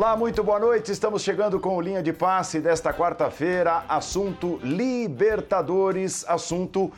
Olá, muito boa noite. Estamos chegando com o linha de passe desta quarta-feira. Assunto Libertadores, assunto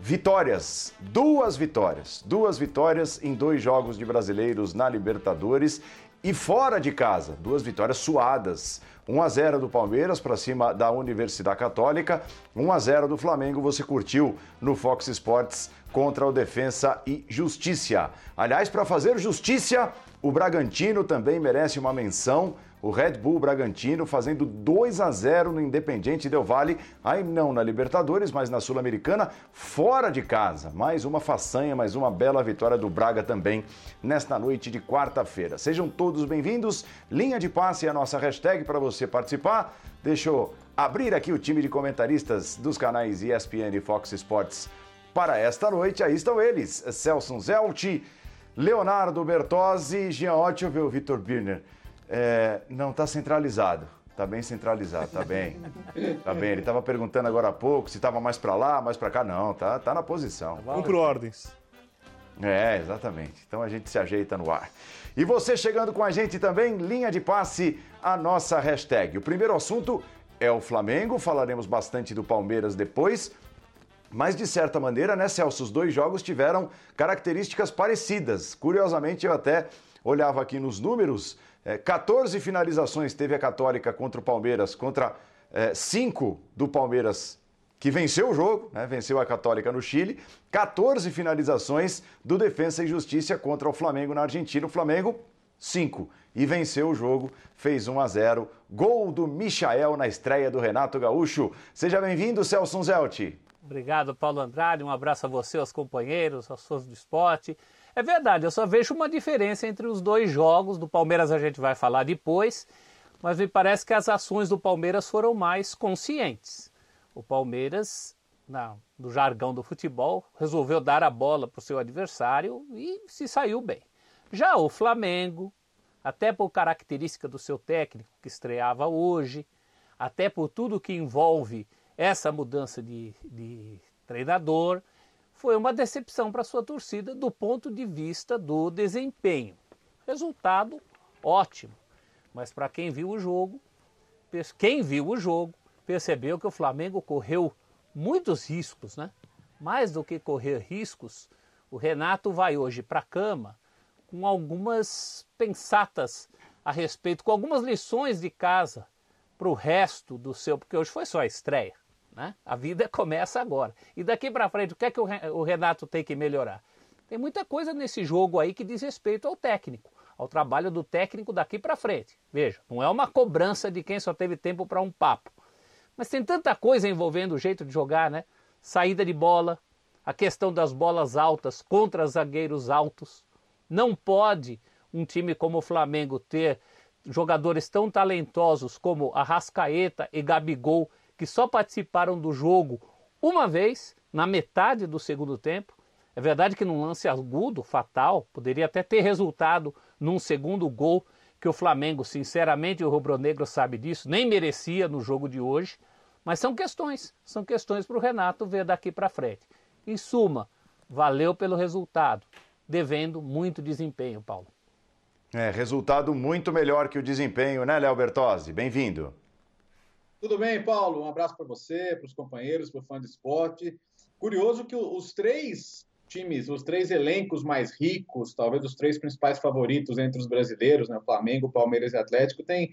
vitórias. Duas vitórias. Duas vitórias em dois jogos de brasileiros na Libertadores e fora de casa. Duas vitórias suadas. 1 a 0 do Palmeiras para cima da Universidade Católica, 1 a 0 do Flamengo. Você curtiu no Fox Sports contra o Defensa e Justiça. Aliás, para fazer justiça, o Bragantino também merece uma menção. O Red Bull Bragantino fazendo 2 a 0 no Independiente Del Valle, aí não na Libertadores, mas na Sul-Americana, fora de casa. Mais uma façanha, mais uma bela vitória do Braga também nesta noite de quarta-feira. Sejam todos bem-vindos. Linha de passe é a nossa hashtag para você participar. Deixa eu abrir aqui o time de comentaristas dos canais ESPN e Fox Sports para esta noite. Aí estão eles: Celso Zelti, Leonardo Bertozzi, Jean Ottio o Vitor Birner. É, não, está centralizado. Está bem centralizado, tá bem. Tá bem. Ele estava perguntando agora há pouco se estava mais para lá, mais para cá. Não, tá, tá na posição. Cumpro ordens. É, exatamente. Então a gente se ajeita no ar. E você chegando com a gente também, linha de passe, a nossa hashtag. O primeiro assunto é o Flamengo, falaremos bastante do Palmeiras depois. Mas de certa maneira, né, Celso, os dois jogos tiveram características parecidas. Curiosamente, eu até olhava aqui nos números, é, 14 finalizações teve a Católica contra o Palmeiras, contra é, 5 do Palmeiras que venceu o jogo, né, venceu a Católica no Chile, 14 finalizações do Defensa e Justiça contra o Flamengo na Argentina. O Flamengo, 5. E venceu o jogo, fez 1 a 0. Gol do Michael na estreia do Renato Gaúcho. Seja bem-vindo, Celso Zelti. Obrigado, Paulo Andrade. Um abraço a você, aos companheiros, aos fãs do esporte. É verdade, eu só vejo uma diferença entre os dois jogos. Do Palmeiras a gente vai falar depois, mas me parece que as ações do Palmeiras foram mais conscientes. O Palmeiras, na, no jargão do futebol, resolveu dar a bola para o seu adversário e se saiu bem. Já o Flamengo, até por característica do seu técnico que estreava hoje, até por tudo que envolve essa mudança de, de treinador foi uma decepção para sua torcida do ponto de vista do desempenho. Resultado ótimo, mas para quem viu o jogo, quem viu o jogo percebeu que o Flamengo correu muitos riscos, né? Mais do que correr riscos, o Renato vai hoje para a cama com algumas pensatas a respeito, com algumas lições de casa para o resto do seu, porque hoje foi só a estreia. Né? A vida começa agora. E daqui para frente, o que é que o Renato tem que melhorar? Tem muita coisa nesse jogo aí que diz respeito ao técnico, ao trabalho do técnico daqui para frente. Veja, não é uma cobrança de quem só teve tempo para um papo. Mas tem tanta coisa envolvendo o jeito de jogar, né? Saída de bola, a questão das bolas altas contra zagueiros altos. Não pode um time como o Flamengo ter jogadores tão talentosos como Arrascaeta e Gabigol que só participaram do jogo uma vez, na metade do segundo tempo. É verdade que num lance agudo, fatal, poderia até ter resultado num segundo gol que o Flamengo, sinceramente, o rubro-negro sabe disso, nem merecia no jogo de hoje. Mas são questões, são questões para o Renato ver daqui para frente. Em suma, valeu pelo resultado, devendo muito desempenho, Paulo. É, resultado muito melhor que o desempenho, né, Léo Bertozzi? Bem-vindo. Tudo bem, Paulo? Um abraço para você, para os companheiros, para o fã de esporte. Curioso que os três times, os três elencos mais ricos, talvez os três principais favoritos entre os brasileiros, né? Flamengo, Palmeiras e Atlético, tem,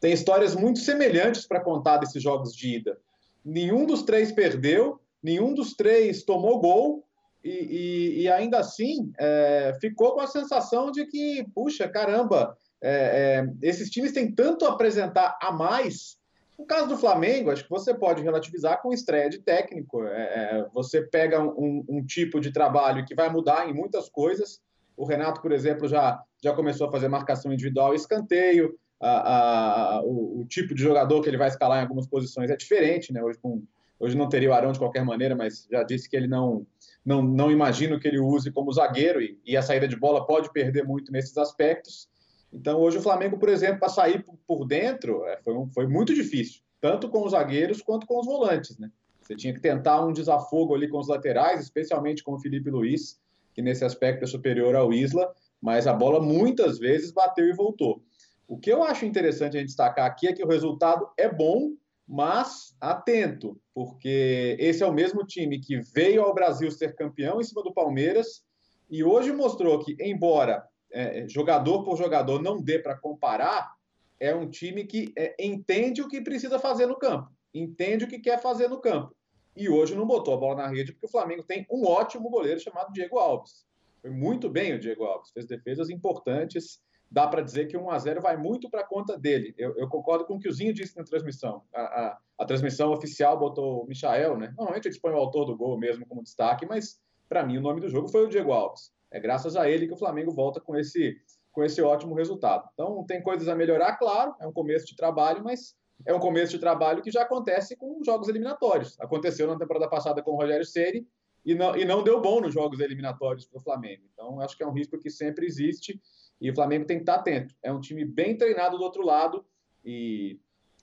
tem histórias muito semelhantes para contar desses jogos de ida. Nenhum dos três perdeu, nenhum dos três tomou gol, e, e, e ainda assim é, ficou com a sensação de que, puxa, caramba, é, é, esses times têm tanto a apresentar a mais no caso do Flamengo, acho que você pode relativizar com estreia de técnico. É, é, você pega um, um, tipo de trabalho que vai mudar em muitas coisas. O Renato, por exemplo, já, já começou a fazer marcação individual e escanteio. A, a, o, o, tipo de jogador que ele vai escalar em algumas posições é diferente. Né? Hoje, com, hoje não teria o Arão de qualquer maneira, mas já disse que ele não, não, não imagina que ele use como zagueiro e, e a saída de bola pode perder muito nesses aspectos. Então, hoje o Flamengo, por exemplo, para sair por dentro, é, foi, foi muito difícil, tanto com os zagueiros quanto com os volantes, né? Você tinha que tentar um desafogo ali com os laterais, especialmente com o Felipe Luiz, que nesse aspecto é superior ao Isla, mas a bola muitas vezes bateu e voltou. O que eu acho interessante a gente destacar aqui é que o resultado é bom, mas atento, porque esse é o mesmo time que veio ao Brasil ser campeão em cima do Palmeiras e hoje mostrou que, embora é, jogador por jogador não dê para comparar, é um time que é, entende o que precisa fazer no campo, entende o que quer fazer no campo. E hoje não botou a bola na rede porque o Flamengo tem um ótimo goleiro chamado Diego Alves. Foi muito bem o Diego Alves, fez defesas importantes. Dá para dizer que 1 a 0 vai muito para conta dele. Eu, eu, concordo com o que o Zinho disse na transmissão. A, a, a transmissão oficial botou o Michael, né? Normalmente eles põem o autor do gol mesmo como destaque, mas para mim o nome do jogo foi o Diego Alves. É graças a ele que o Flamengo volta com esse, com esse ótimo resultado. Então tem coisas a melhorar, claro, é um começo de trabalho, mas é um começo de trabalho que já acontece com jogos eliminatórios. Aconteceu na temporada passada com o Rogério Ceni e não, e não deu bom nos jogos eliminatórios para o Flamengo. Então, acho que é um risco que sempre existe e o Flamengo tem que estar atento. É um time bem treinado do outro lado e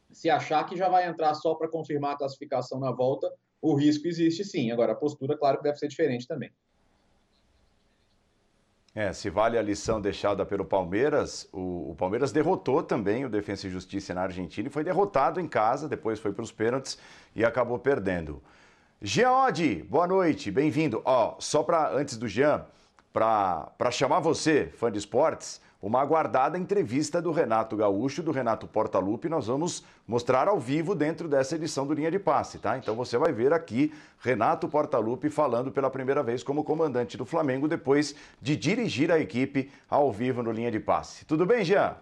se achar que já vai entrar só para confirmar a classificação na volta, o risco existe sim. Agora, a postura, claro deve ser diferente também. É, se vale a lição deixada pelo Palmeiras, o, o, Palmeiras derrotou também o Defensa e Justiça na Argentina e foi derrotado em casa, depois foi para os pênaltis e acabou perdendo. Oddi, boa noite, bem-vindo. Ó, só para antes do Jean, para chamar você, fã de esportes, uma aguardada entrevista do Renato Gaúcho, do Renato Portaluppi, nós vamos mostrar ao vivo dentro dessa edição do Linha de Passe, tá? Então você vai ver aqui Renato Portaluppi falando pela primeira vez como comandante do Flamengo depois de dirigir a equipe ao vivo no Linha de Passe. Tudo bem, Jean?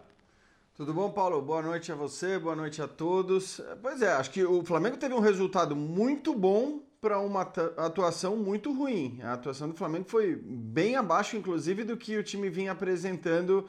Tudo bom, Paulo? Boa noite a você, boa noite a todos. Pois é, acho que o Flamengo teve um resultado muito bom para uma atuação muito ruim. A atuação do Flamengo foi bem abaixo, inclusive, do que o time vinha apresentando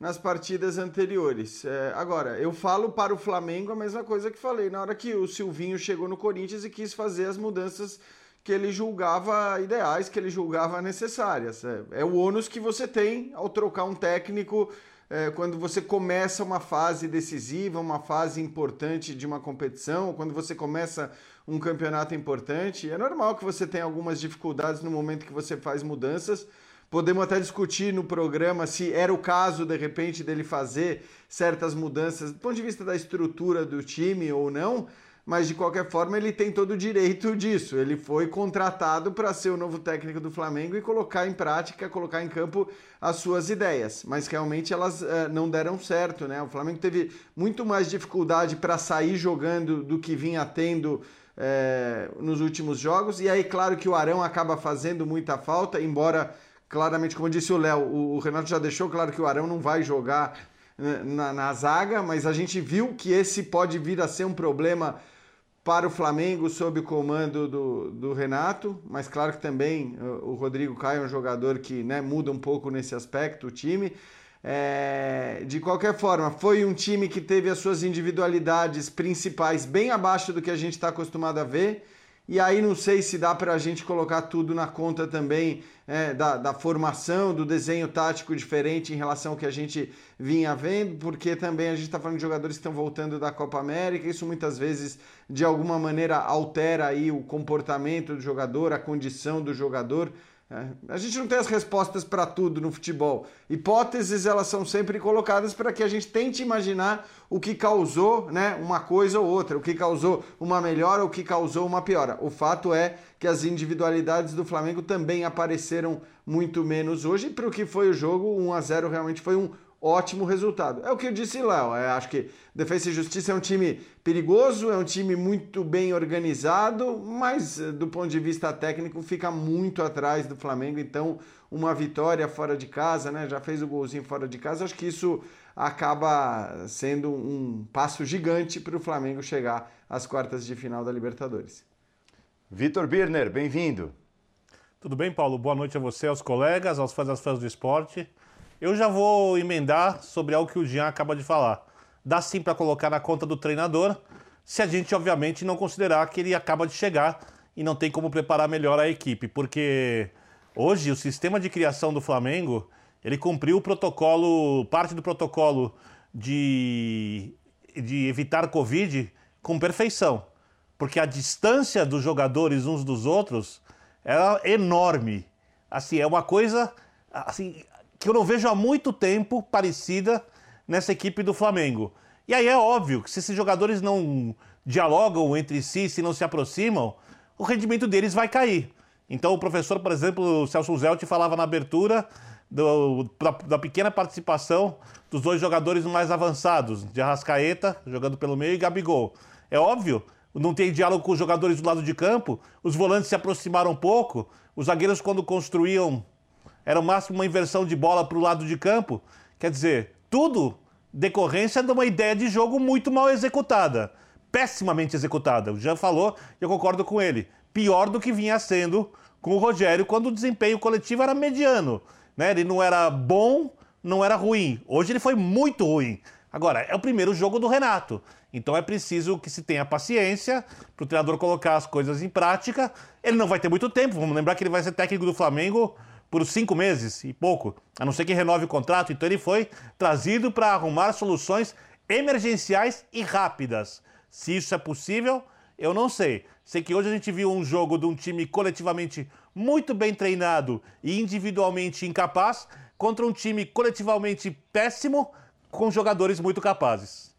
nas partidas anteriores. É, agora, eu falo para o Flamengo a mesma coisa que falei na hora que o Silvinho chegou no Corinthians e quis fazer as mudanças que ele julgava ideais, que ele julgava necessárias. É, é o ônus que você tem ao trocar um técnico é, quando você começa uma fase decisiva, uma fase importante de uma competição, quando você começa um campeonato importante. É normal que você tenha algumas dificuldades no momento que você faz mudanças. Podemos até discutir no programa se era o caso, de repente, dele fazer certas mudanças do ponto de vista da estrutura do time ou não, mas de qualquer forma ele tem todo o direito disso. Ele foi contratado para ser o novo técnico do Flamengo e colocar em prática, colocar em campo as suas ideias, mas realmente elas uh, não deram certo, né? O Flamengo teve muito mais dificuldade para sair jogando do que vinha tendo é, nos últimos jogos. E aí, claro que o Arão acaba fazendo muita falta, embora, claramente, como disse o Léo, o, o Renato já deixou claro que o Arão não vai jogar né, na, na, zaga, mas a gente viu que esse pode vir a ser um problema para o Flamengo sob o comando do, do Renato, mas claro que também o Rodrigo Caio é um jogador que né, muda um pouco nesse aspecto o time. É, de qualquer forma, foi um time que teve as suas individualidades principais bem abaixo do que a gente está acostumado a ver. E aí não sei se dá para a gente colocar tudo na conta também é, da, da, formação, do desenho tático diferente em relação ao que a gente vinha vendo, porque também a gente está falando de jogadores que estão voltando da Copa América, isso muitas vezes de alguma maneira altera aí o comportamento do jogador, a condição do jogador. É, a gente não tem as respostas para tudo no futebol. Hipóteses elas são sempre colocadas para que a gente tente imaginar o que causou, né, uma coisa ou outra, o que causou uma melhora ou o que causou uma piora. O fato é que as individualidades do Flamengo também apareceram muito menos hoje. Para o que foi o jogo, 1 a 0 realmente foi um ótimo resultado. É o que eu disse, Léo. É, acho que Defesa e Justiça é um time perigoso, é um time muito bem organizado, mas eh, do ponto de vista técnico fica muito atrás do Flamengo. Então, uma vitória fora de casa, né? Já fez o golzinho fora de casa. Acho que isso acaba sendo um passo gigante para o Flamengo chegar às quartas de final da Libertadores. Vitor Birner, bem-vindo. Tudo bem, Paulo? Boa noite a você, aos colegas, aos fãs das fãs do esporte. Eu já vou emendar sobre algo que o Jean acaba de falar. Dá sim para colocar na conta do treinador, se a gente, obviamente, não considerar que ele acaba de chegar e não tem como preparar melhor a equipe, porque hoje o sistema de criação do Flamengo ele cumpriu o protocolo, parte do protocolo de, de evitar Covid com perfeição, porque a distância dos jogadores uns dos outros era enorme. Assim, é uma coisa assim, que eu não vejo há muito tempo parecida nessa equipe do Flamengo. E aí é óbvio que se esses jogadores não dialogam entre si, se não se aproximam, o rendimento deles vai cair. Então o professor, por exemplo, o Celso Zelt falava na abertura do, da, da, pequena participação dos dois jogadores mais avançados, de Arrascaeta, jogando pelo meio, e Gabigol. É óbvio, não tem diálogo com os jogadores do lado de campo, os volantes se aproximaram um pouco, os zagueiros, quando construíam, era o máximo uma inversão de bola para o lado de campo. Quer dizer, tudo decorrência de uma ideia de jogo muito mal executada, pessimamente executada. O Jean falou e eu concordo com ele. Pior do que vinha sendo com o Rogério quando o desempenho coletivo era mediano. Né? Ele não era bom, não era ruim. Hoje ele foi muito ruim. Agora, é o primeiro jogo do Renato. Então é preciso que se tenha paciência para o treinador colocar as coisas em prática. Ele não vai ter muito tempo. Vamos lembrar que ele vai ser técnico do Flamengo por cinco meses e pouco, a não ser que renove o contrato. Então ele foi trazido para arrumar soluções emergenciais e rápidas. Se isso é possível, eu não sei. Sei que hoje a gente viu um jogo de um time coletivamente muito bem treinado e individualmente incapaz contra um time coletivamente péssimo com jogadores muito capazes.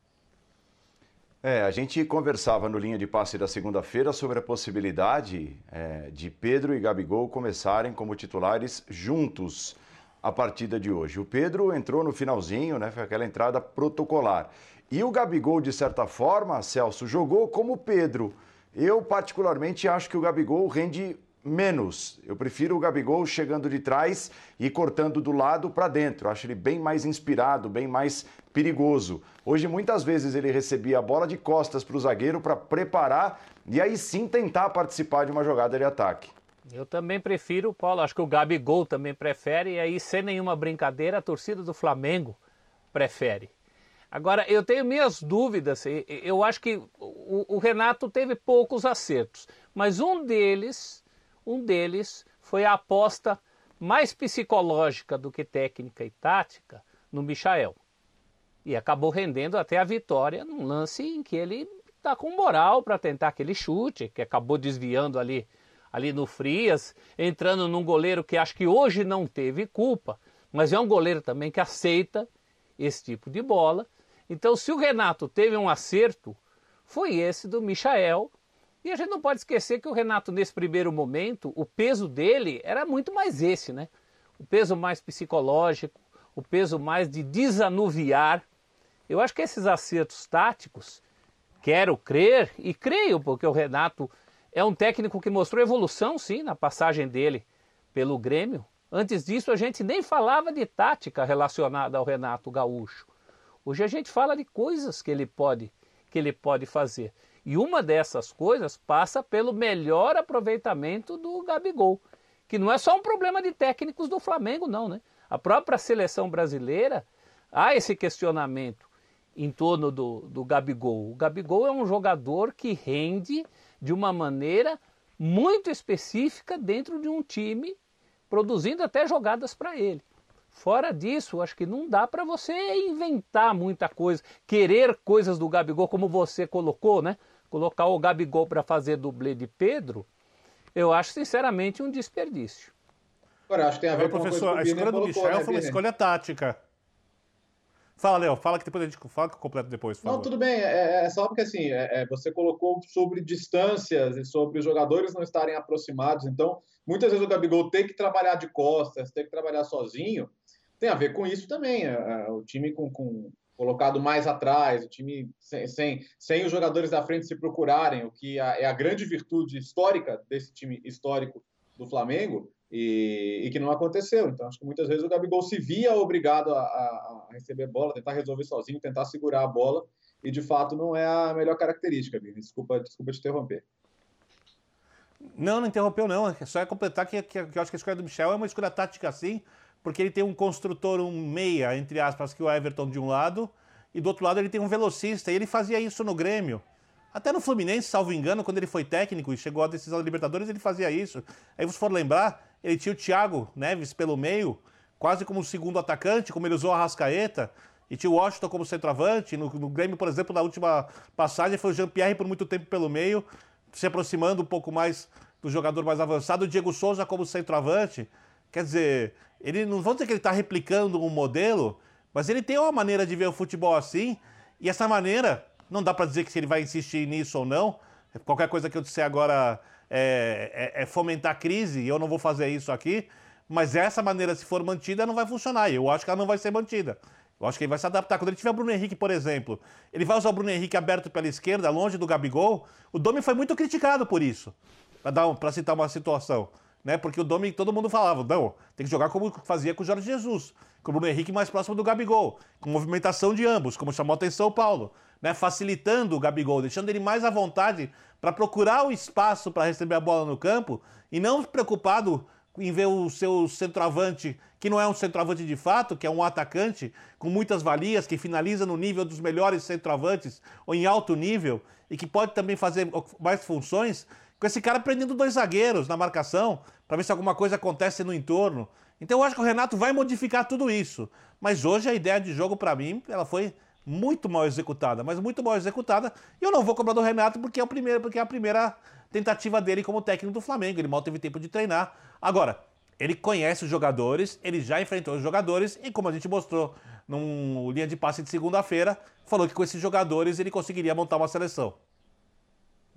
É, a gente conversava no linha de passe da segunda-feira sobre a possibilidade é, de Pedro e Gabigol começarem como titulares juntos a partida de hoje. O Pedro entrou no finalzinho, né? Foi aquela entrada protocolar. E o Gabigol, de certa forma, Celso, jogou como Pedro. Eu, particularmente, acho que o Gabigol rende menos. Eu prefiro o Gabigol chegando de trás e cortando do lado para dentro. Acho ele bem mais inspirado, bem mais perigoso. Hoje, muitas vezes, ele recebia a bola de costas para o zagueiro para preparar e aí sim tentar participar de uma jogada de ataque. Eu também prefiro, Paulo, acho que o Gabigol também prefere, e aí, sem nenhuma brincadeira, a torcida do Flamengo prefere. Agora, eu tenho minhas dúvidas, eu acho que o, Renato teve poucos acertos, mas um deles, um deles foi a aposta mais psicológica do que técnica e tática no Michael. E acabou rendendo até a vitória num lance em que ele está com moral para tentar aquele chute, que acabou desviando ali, ali no Frias, entrando num goleiro que acho que hoje não teve culpa, mas é um goleiro também que aceita esse tipo de bola. Então, se o Renato teve um acerto, foi esse do Michael. E a gente não pode esquecer que o Renato, nesse primeiro momento, o peso dele era muito mais esse, né? O peso mais psicológico, o peso mais de desanuviar eu acho que esses acertos táticos, quero crer e creio, porque o Renato é um técnico que mostrou evolução, sim, na passagem dele pelo Grêmio. Antes disso, a gente nem falava de tática relacionada ao Renato Gaúcho. Hoje a gente fala de coisas que ele pode, que ele pode fazer. E uma dessas coisas passa pelo melhor aproveitamento do Gabigol, que não é só um problema de técnicos do Flamengo, não, né? A própria seleção brasileira há esse questionamento em torno do, do Gabigol. O Gabigol é um jogador que rende de uma maneira muito específica dentro de um time, produzindo até jogadas para ele. Fora disso, acho que não dá para você inventar muita coisa, querer coisas do Gabigol como você colocou, né? Colocar o Gabigol para fazer dublê de Pedro, eu acho sinceramente um desperdício. Agora, acho que tem a ver Agora, com professor, a escolha do Michel né, foi uma escolha tática. Fala, Léo, fala que depois a gente fala que eu completo depois. Não, tudo bem, é, é, só porque assim, é, é, você colocou sobre distâncias e sobre os jogadores não estarem aproximados, então muitas vezes o Gabigol tem que trabalhar de costas, tem que trabalhar sozinho, tem a ver com isso também, é, é, o time com, com, colocado mais atrás, o time sem, sem, sem, os jogadores da frente se procurarem, o que é a grande virtude histórica desse time histórico do Flamengo, e, e, que não aconteceu. Então, acho que muitas vezes o Gabigol se via obrigado a, a, a, receber bola, tentar resolver sozinho, tentar segurar a bola, e de fato não é a melhor característica, Vini. Desculpa, desculpa te interromper. Não, não interrompeu, não. É só é completar que, que, que eu acho que a escolha do Michel é uma escolha tática assim, porque ele tem um construtor, um meia, entre aspas, que o Everton de um lado, e do outro lado ele tem um velocista, e ele fazia isso no Grêmio. Até no Fluminense, salvo engano, quando ele foi técnico e chegou à decisão da Libertadores, ele fazia isso. Aí você for lembrar, ele tinha o Thiago Neves pelo meio, quase como segundo atacante, como ele usou a Rascaeta, e tinha o Washington como centroavante. No, no Grêmio, por exemplo, na última passagem, foi o Jean-Pierre por muito tempo pelo meio, se aproximando um pouco mais do jogador mais avançado, o Diego Souza como centroavante. Quer dizer, ele não vou dizer que ele está replicando um modelo, Mas ele tem uma maneira de ver o futebol assim, e essa maneira, não dá para dizer que se ele vai insistir nisso ou não. Qualquer coisa que eu disser agora é, é, é fomentar crise, e eu não vou fazer isso aqui. Mas essa maneira, se for mantida, não vai funcionar. Eu acho que ela não vai ser mantida. Eu acho que ele vai se adaptar. Quando ele tiver o Bruno Henrique, por exemplo, ele vai usar o Bruno Henrique aberto pela esquerda, longe do Gabigol. O Domi foi muito criticado por isso, para citar uma situação. Né? Porque o Domi, todo mundo falava, não, tem que jogar como fazia com o Jorge Jesus, com o Bruno Henrique mais próximo do Gabigol, com movimentação de ambos, como chamou a atenção o Paulo, né? facilitando o Gabigol, deixando ele mais à vontade para procurar o espaço para receber a bola no campo e não preocupado em ver o seu centroavante, que não é um centroavante de fato, que é um atacante com muitas valias, que finaliza no nível dos melhores centroavantes ou em alto nível e que pode também fazer mais funções, com esse cara prendendo dois zagueiros na marcação para ver se alguma coisa acontece no entorno. Então eu acho que o Renato vai modificar tudo isso. Mas hoje a ideia de jogo para mim, ela foi muito mal executada, mas muito mal executada. E eu não vou cobrar do Renato porque é o primeiro, porque é a primeira tentativa dele como técnico do Flamengo. Ele mal teve tempo de treinar. Agora, ele conhece os jogadores, ele já enfrentou os jogadores e, como a gente mostrou num linha de passe de segunda-feira, falou que com esses jogadores ele conseguiria montar uma seleção.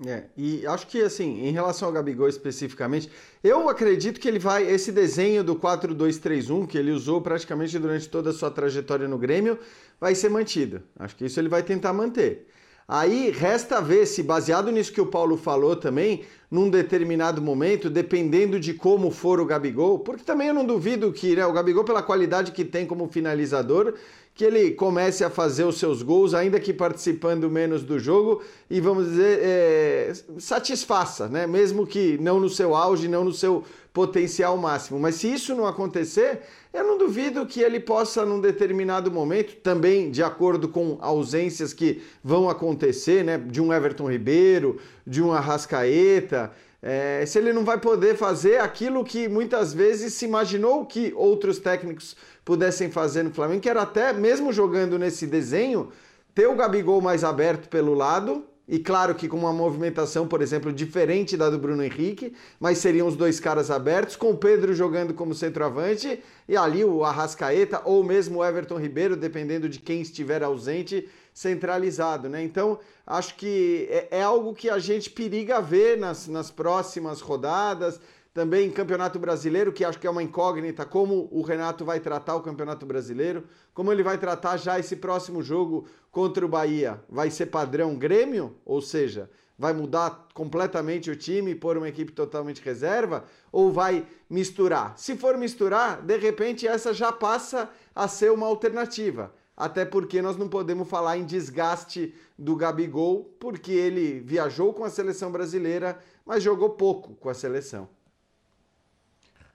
É, e acho que assim, em relação ao Gabigol especificamente, eu acredito que ele vai. Esse desenho do 4-2-3-1 que ele usou praticamente durante toda a sua trajetória no Grêmio vai ser mantido. Acho que isso ele vai tentar manter. Aí resta ver se, baseado nisso que o Paulo falou também, num determinado momento, dependendo de como for o Gabigol, porque também eu não duvido que né, o Gabigol, pela qualidade que tem como finalizador, que ele comece a fazer os seus gols, ainda que participando menos do jogo, e vamos dizer, é, satisfaça, né? Mesmo que não no seu auge, não no seu potencial máximo. Mas se isso não acontecer, eu não duvido que ele possa, num determinado momento, também de acordo com ausências que vão acontecer, né? De um Everton Ribeiro, de um Arrascaeta. É, se ele não vai poder fazer aquilo que muitas vezes se imaginou que outros técnicos pudessem fazer no Flamengo, que era até, mesmo jogando nesse desenho, ter o Gabigol mais aberto pelo lado, e claro que com uma movimentação, por exemplo, diferente da do Bruno Henrique, mas seriam os dois caras abertos, com o Pedro jogando como centroavante e ali o Arrascaeta ou mesmo o Everton Ribeiro, dependendo de quem estiver ausente, centralizado, né? Então, acho que é, é algo que a gente periga ver nas, nas próximas rodadas. Também Campeonato Brasileiro, que acho que é uma incógnita, como o Renato vai tratar o Campeonato Brasileiro, como ele vai tratar já esse próximo jogo contra o Bahia. Vai ser padrão Grêmio, ou seja, vai mudar completamente o time, pôr uma equipe totalmente reserva, ou vai misturar? Se for misturar, de repente essa já passa a ser uma alternativa. Até porque nós não podemos falar em desgaste do Gabigol, porque ele viajou com a seleção brasileira, mas jogou pouco com a seleção.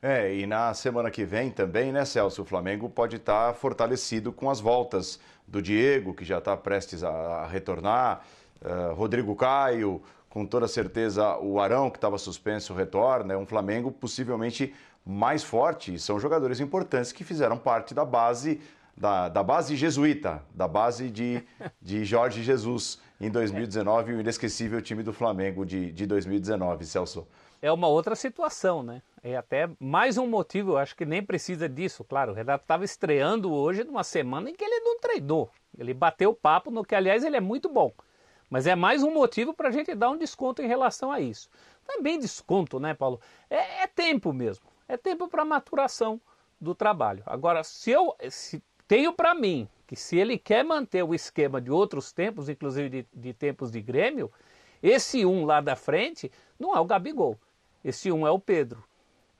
É, e na semana que vem também, né, Celso? O Flamengo pode estar fortalecido com as voltas do Diego, que já está prestes a, retornar, uh, Rodrigo Caio, com toda certeza o Arão, que estava suspenso, retorna. É um Flamengo possivelmente mais forte. E são jogadores importantes que fizeram parte da base, da, da base jesuíta, da base de, de Jorge Jesus em 2019, o inesquecível time do Flamengo de, de 2019, Celso é uma outra situação, né? É até mais um motivo, eu acho que nem precisa disso. Claro, o Renato estava estreando hoje numa semana em que ele não treinou. Ele bateu o papo, no que, aliás, ele é muito bom. Mas é mais um motivo para a gente dar um desconto em relação a isso. Também desconto, né, Paulo? É, é tempo mesmo. É tempo para maturação do trabalho. Agora, se eu se tenho para mim que se ele quer manter o esquema de outros tempos, inclusive de, de tempos de Grêmio, esse um lá da frente não é o Gabigol. Esse um é o Pedro.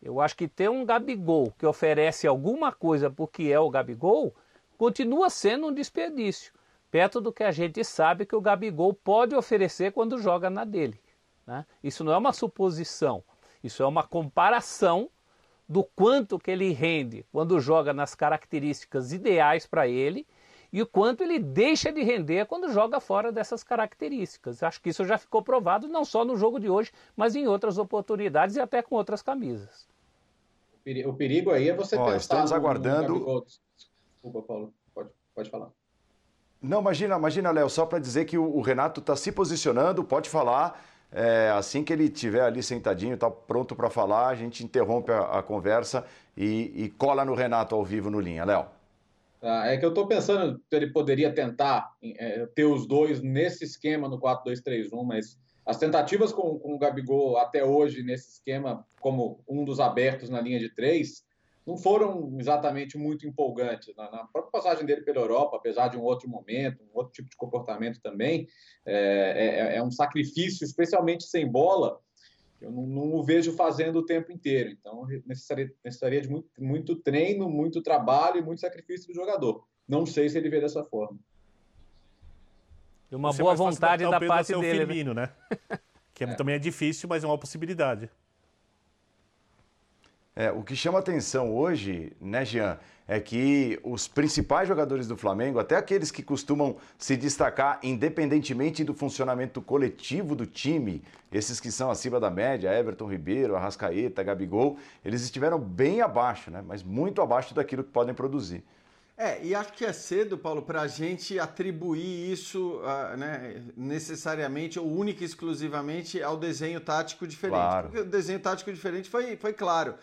Eu acho que ter um Gabigol que oferece alguma coisa porque é o Gabigol continua sendo um desperdício, perto do que a gente sabe que o Gabigol pode oferecer quando joga na dele. Né? Isso não é uma suposição, isso é uma comparação do quanto que ele rende quando joga nas características ideais para ele e o quanto ele deixa de render quando joga fora dessas características. Acho que isso já ficou provado não só no jogo de hoje, mas em outras oportunidades e até com outras camisas. O perigo aí é você Ó, pensar... Estamos aguardando... No... Desculpa, Paulo. Pode, pode falar. Não, imagina, imagina, Léo, só para dizer que o, o Renato está se posicionando, pode falar. É, assim que ele estiver ali sentadinho, está pronto para falar, a gente interrompe a, a conversa e, e cola no Renato ao vivo no linha. Léo. Tá? É que eu estou pensando que ele poderia tentar é, ter os dois nesse esquema no 4-2-3-1, mas as tentativas com, com o Gabigol até hoje nesse esquema, como um dos abertos na linha de três, não foram exatamente muito empolgantes. Na, na, própria passagem dele pela Europa, apesar de um outro momento, um outro tipo de comportamento também, é, é, é um sacrifício, especialmente sem bola, eu não, não, o vejo fazendo o tempo inteiro. Então, necessitaria de muito, muito treino, muito trabalho e muito sacrifício do jogador. Não sei se ele vê dessa forma. E uma boa vontade da parte dele. Né? Firmino, né? que é. também é difícil, mas é uma possibilidade. É, o que chama atenção hoje, né, Jean, é que os principais jogadores do Flamengo, até aqueles que costumam se destacar independentemente do funcionamento coletivo do time, esses que são acima da média, Everton Ribeiro, Arrascaeta, Gabigol, eles estiveram bem abaixo, né, mas muito abaixo daquilo que podem produzir. É, e acho que é cedo, Paulo, para a gente atribuir isso uh, né, necessariamente ou única e exclusivamente ao desenho tático diferente. Claro. Porque o desenho tático diferente foi, foi claro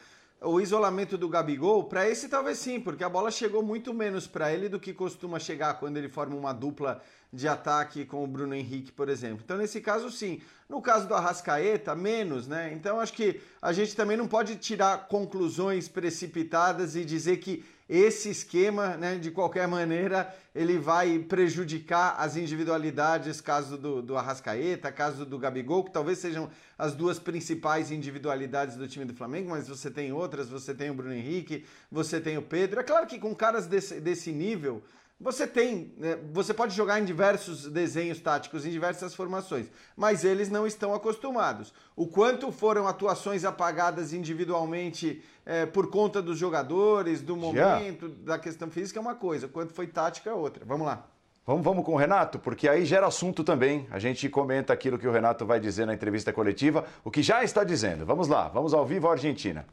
o isolamento do Gabigol, para esse talvez sim, porque a bola chegou muito menos para ele do que costuma chegar quando ele forma uma dupla de ataque com o Bruno Henrique, por exemplo. Então, nesse caso, sim. No caso do Arrascaeta, menos, né? Então, acho que a gente também não pode tirar conclusões precipitadas e dizer que esse esquema, né, de qualquer maneira, ele vai prejudicar as individualidades, caso do, do Arrascaeta, caso do Gabigol, que talvez sejam as duas principais individualidades do time do Flamengo, mas você tem outras, você tem o Bruno Henrique, você tem o Pedro. É claro que com caras desse, desse nível, você tem, né, você pode jogar em diversos desenhos táticos, em diversas formações, mas eles não estão acostumados. O quanto foram atuações apagadas individualmente é, por conta dos jogadores, do momento, Já. da questão física é uma coisa, o quanto foi tática é outra. Vamos lá. Vamos, vamos com o Renato, porque aí gera assunto também. A gente comenta aquilo que o Renato vai dizer na entrevista coletiva, o que já está dizendo. Vamos lá, vamos ao vivo à Argentina.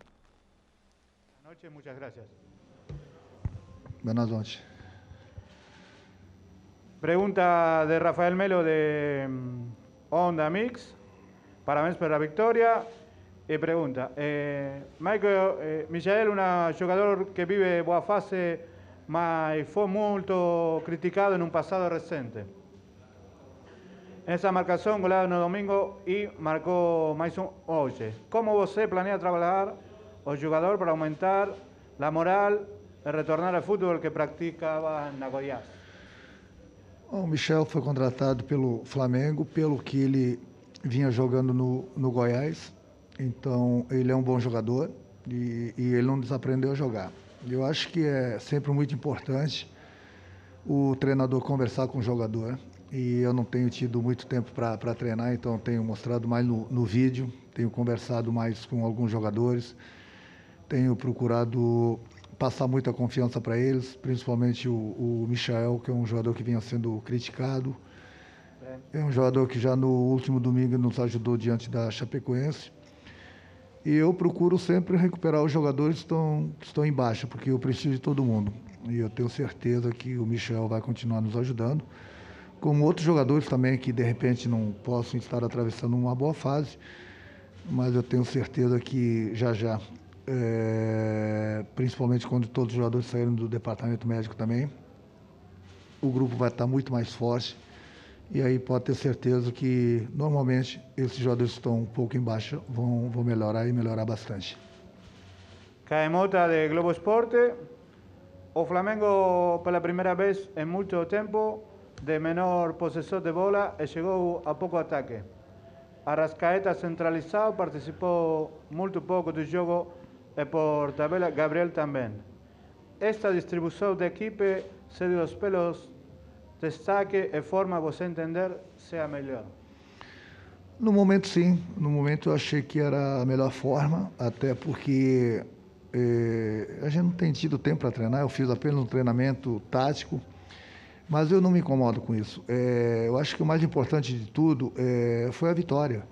Boa noite, muitas gracias. Boa noite. Pregunta de Rafael Melo de mm, Honda Mix. Parabéns por la victoria. Y pregunta, eh, Michael, eh, Michael un jugador que vive boa fase, mas foi muito criticado en un pasado reciente. En esa marcación, goleado no domingo y marcó um hoje. Como você planea trabajar o jugador para aumentar la moral de retornar al fútbol que practicaba na Goiás? O Michel foi contratado pelo Flamengo, pelo que ele vinha jogando no, no Goiás. Então, ele é um bom jogador e, e ele não desaprendeu a jogar. Eu acho que é sempre muito importante o treinador conversar com o jogador. E eu não tenho tido muito tempo para treinar, então tenho mostrado mais no, no vídeo, tenho conversado mais com alguns jogadores, tenho procurado passar muita confiança para eles, principalmente o, o Michael, que é um jogador que vinha sendo criticado. É. um jogador que já no último domingo nos ajudou diante da Chapecoense. E eu procuro sempre recuperar os jogadores que estão, que estão em baixa, porque eu preciso de todo mundo. E eu tenho certeza que o Michel vai continuar nos ajudando. Como outros jogadores também que de repente não possam estar atravessando uma boa fase, mas eu tenho certeza que já já é, principalmente quando todos os jogadores saíram do departamento médico também. O grupo vai estar muito mais forte e aí pode ter certeza que normalmente esses jogadores que estão um pouco embaixo vão, vão melhorar e melhorar bastante. Caemota de Globo Esporte. O Flamengo, pela primeira vez em muito tempo, de menor possessor de bola e chegou a pouco ataque. Arrascaeta centralizado participou muito pouco do jogo e por tabela Gabriel também. Esta distribuição de equipe se dos pelos destaque e forma você entender ser a melhor? No momento, sim. No momento, eu achei que era a melhor forma, até porque eh, a gente não tem tido tempo para treinar. Eu fiz apenas um treinamento tático, mas eu não me incomodo com isso. Eh, eu acho que o mais importante de tudo eh, foi a vitória.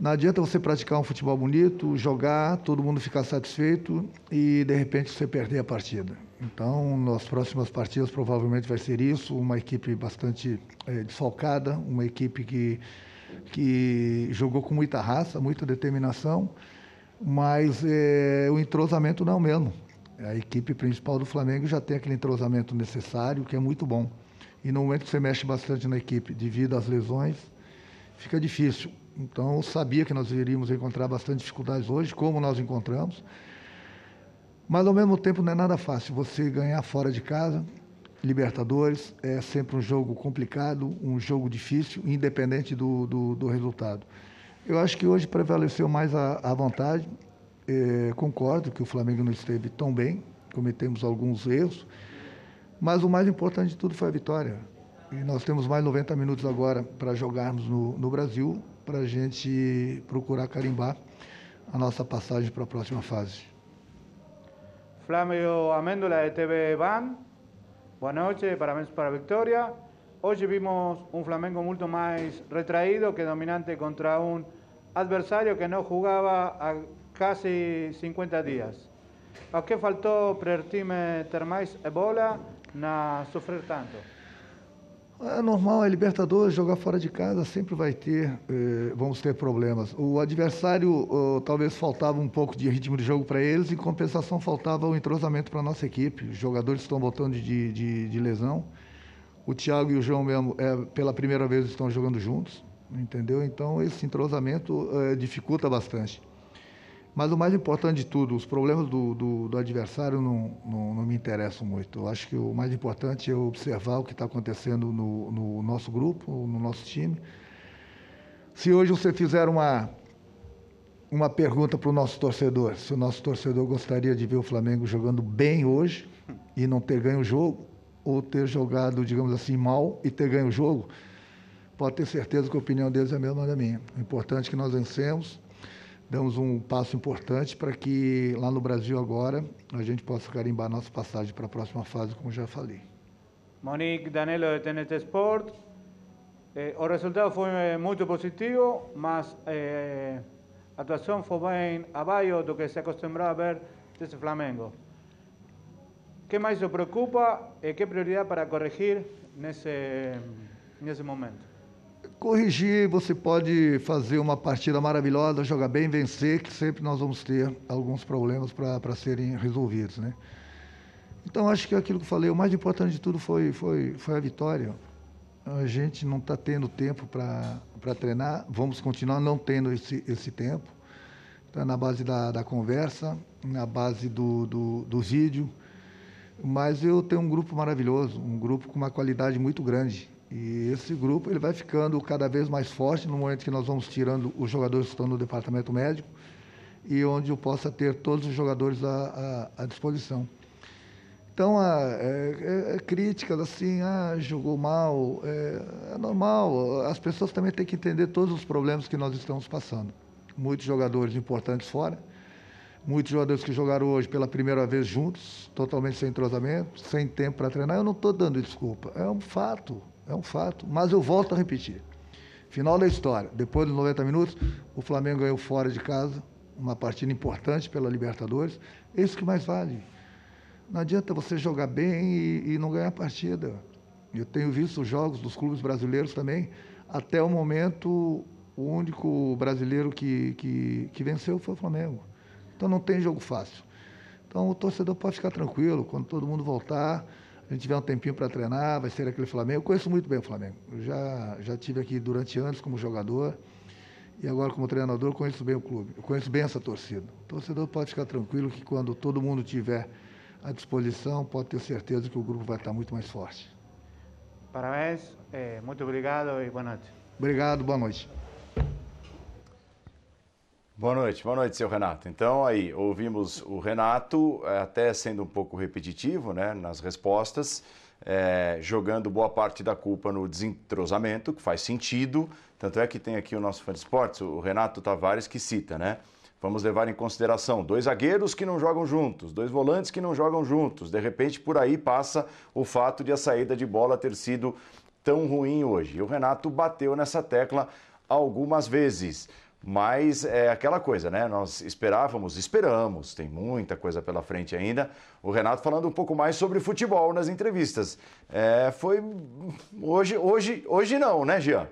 Não adianta você praticar um futebol bonito, jogar, todo mundo ficar satisfeito e de repente você perder a partida. Então, nas próximas partidas provavelmente vai ser isso, uma equipe bastante é, desfalcada, uma equipe que, que jogou com muita raça, muita determinação, mas é, o entrosamento não é o mesmo. A equipe principal do Flamengo já tem aquele entrosamento necessário, que é muito bom. E no momento que você mexe bastante na equipe devido às lesões, fica difícil. Então, eu sabia que nós iríamos encontrar bastante dificuldades hoje, como nós encontramos. Mas, ao mesmo tempo, não é nada fácil você ganhar fora de casa. Libertadores é sempre um jogo complicado, um jogo difícil, independente do, do, do resultado. Eu acho que hoje prevaleceu mais a, a vontade. É, concordo que o Flamengo não esteve tão bem, cometemos alguns erros, mas o mais importante de tudo foi a vitória. E nós temos mais 90 minutos agora para jogarmos no, no Brasil, para a gente procurar carimbar a nossa passagem para a próxima fase. Flávio Amêndola de TV Ban, boa noite, parabéns para a vitória. Hoje vimos um Flamengo muito mais retraído que dominante contra um adversário que não jogava há quase 50 dias. O que faltou para o time ter mais bola, não sofrer tanto? É normal, é Libertadores, jogar fora de casa sempre vai ter, eh, vamos ter problemas. O adversário oh, talvez faltava um pouco de ritmo de jogo para eles, em compensação faltava o entrosamento para a nossa equipe. Os jogadores estão voltando de, de, de, lesão. O Thiago e o João mesmo, é, pela primeira vez, estão jogando juntos, entendeu? Então esse entrosamento eh, dificulta bastante. Mas o mais importante de tudo, os problemas do, do, do adversário não, não, não, me interessam muito. Eu acho que o mais importante é observar o que está acontecendo no, no, nosso grupo, no nosso time. Se hoje você fizer uma, uma pergunta para o nosso torcedor, se o nosso torcedor gostaria de ver o Flamengo jogando bem hoje e não ter ganho o jogo, ou ter jogado, digamos assim, mal e ter ganho o jogo, pode ter certeza que a opinião deles é a mesma da minha. O importante é que nós vencemos damos um passo importante para que lá no Brasil agora a gente possa carimbar nossa passagem para a próxima fase, como já falei. Monique Danilo de TNT Sport. Eh, o resultado foi eh, muito positivo, mas eh, a atuação foi bem abaixo do que se acostumbrava a ver desse Flamengo. O que mais o preocupa e que prioridade para corrigir nesse, nesse momento? Corrigir, você pode fazer uma partida maravilhosa, jogar bem, vencer, que sempre nós vamos ter alguns problemas para serem resolvidos, né? Então, acho que aquilo que eu falei, o mais importante de tudo foi, foi, foi a vitória. A gente não está tendo tempo para treinar, vamos continuar não tendo esse, esse tempo. Está na base da, da conversa, na base do, do, do vídeo. Mas eu tenho um grupo maravilhoso, um grupo com uma qualidade muito grande. E esse grupo ele vai ficando cada vez mais forte no momento que nós vamos tirando os jogadores que estão no departamento médico e onde eu possa ter todos os jogadores à, à, à disposição. Então, a, é, é, é críticas assim, ah, jogou mal, é, é, normal. As pessoas também têm que entender todos os problemas que nós estamos passando. Muitos jogadores importantes fora, muitos jogadores que jogaram hoje pela primeira vez juntos, totalmente sem entrosamento, sem tempo para treinar. Eu não estou dando desculpa, é um fato. É um fato. Mas eu volto a repetir. Final da história. Depois dos 90 minutos, o Flamengo ganhou fora de casa, uma partida importante pela Libertadores. É isso que mais vale. Não adianta você jogar bem e, e não ganhar a partida. Eu tenho visto os jogos dos clubes brasileiros também. Até o momento, o único brasileiro que, que, que venceu foi o Flamengo. Então não tem jogo fácil. Então o torcedor pode ficar tranquilo, quando todo mundo voltar, a gente tiver um tempinho para treinar, vai ser aquele Flamengo. Eu conheço muito bem o Flamengo. Eu já, já tive aqui durante anos como jogador e agora como treinador conheço bem o clube. Eu conheço bem essa torcida. O torcedor pode ficar tranquilo que quando todo mundo tiver à disposição, pode ter certeza que o grupo vai estar muito mais forte. Parabéns, eh, muito obrigado e boa noite. Obrigado, boa noite. Boa noite, boa noite, seu Renato. Então, aí, ouvimos o Renato, é, até sendo um pouco repetitivo né, nas respostas, é, jogando boa parte da culpa no desentrosamento, que faz sentido. Tanto é que tem aqui o nosso fã de esportes, o Renato Tavares, que cita, né? Vamos levar em consideração dois zagueiros que não jogam juntos, dois volantes que não jogam juntos. De repente, por aí passa o fato de a saída de bola ter sido tão ruim hoje. E o Renato bateu nessa tecla algumas vezes. Mas é aquela coisa, né? Nós esperávamos, esperamos, tem muita coisa pela frente ainda. O Renato falando um pouco mais sobre futebol nas entrevistas. É, foi hoje, hoje, hoje não, né, Jean?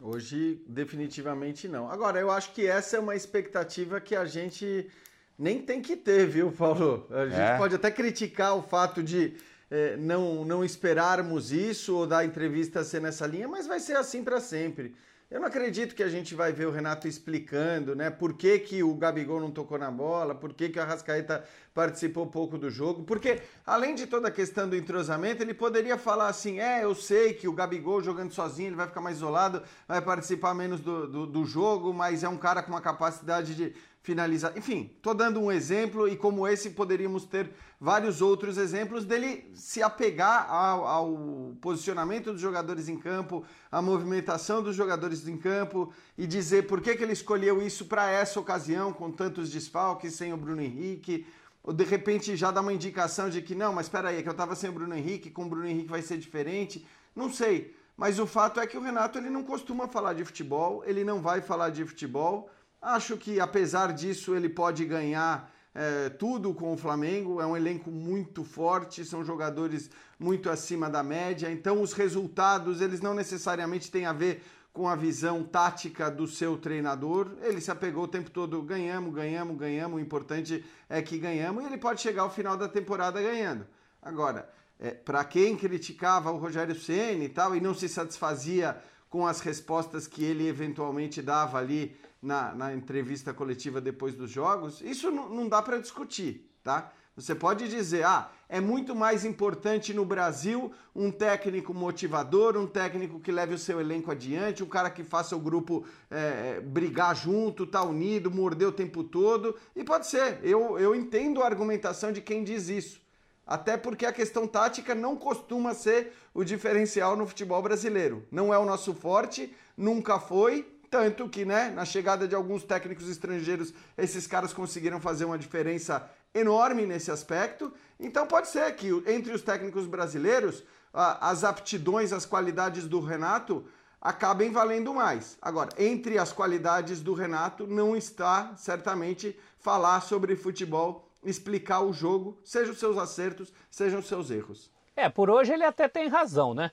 Hoje definitivamente não. Agora, eu acho que essa é uma expectativa que a gente nem tem que ter, viu, Paulo? A gente É. pode até criticar o fato de eh, não, não esperarmos isso ou da entrevista ser nessa linha, mas vai ser assim para sempre. Eu não acredito que a gente vai ver o Renato explicando, né, por que, que o Gabigol não tocou na bola, por que, que o Arrascaeta participou pouco do jogo, porque além de toda a questão do entrosamento, ele poderia falar assim, é, eu sei que o Gabigol jogando sozinho, ele vai ficar mais isolado, vai participar menos do, do, do jogo, mas é um cara com uma capacidade de finalizar. Enfim, tô dando um exemplo e como esse poderíamos ter vários outros exemplos dele se apegar ao, ao posicionamento dos jogadores em campo, à movimentação dos jogadores em campo e dizer por que, que ele escolheu isso para essa ocasião, com tantos desfalques, sem o Bruno Henrique. Ou de repente já dá uma indicação de que não, mas espera aí, é que eu estava sem o Bruno Henrique, com o Bruno Henrique vai ser diferente. Não sei, mas o fato é que o Renato ele não costuma falar de futebol, ele não vai falar de futebol. Acho que apesar disso ele pode ganhar é, tudo com o Flamengo. É um elenco muito forte, são jogadores muito acima da média. Então os resultados eles não necessariamente têm a ver com a visão tática do seu treinador. Ele se apegou o tempo todo, ganhamos, ganhamos, ganhamos. O importante é que ganhamos e ele pode chegar ao final da temporada ganhando. Agora, é, para quem criticava o Rogério Ceni e tal e não se satisfazia com as respostas que ele eventualmente dava ali na, na entrevista coletiva depois dos jogos, isso não, dá para discutir, tá? Você pode dizer, ah, é muito mais importante no Brasil um técnico motivador, um técnico que leve o seu elenco adiante, um cara que faça o grupo é, brigar junto, tá unido, morder o tempo todo. E pode ser, eu, eu entendo a argumentação de quem diz isso. Até porque a questão tática não costuma ser o diferencial no futebol brasileiro. Não é o nosso forte, nunca foi, tanto que, né, na chegada de alguns técnicos estrangeiros, esses caras conseguiram fazer uma diferença enorme nesse aspecto. Então pode ser que entre os técnicos brasileiros, as aptidões, as qualidades do Renato acabem valendo mais. Agora, entre as qualidades do Renato não está certamente falar sobre futebol, explicar o jogo, sejam seus acertos, sejam seus erros. É, por hoje ele até tem razão, né?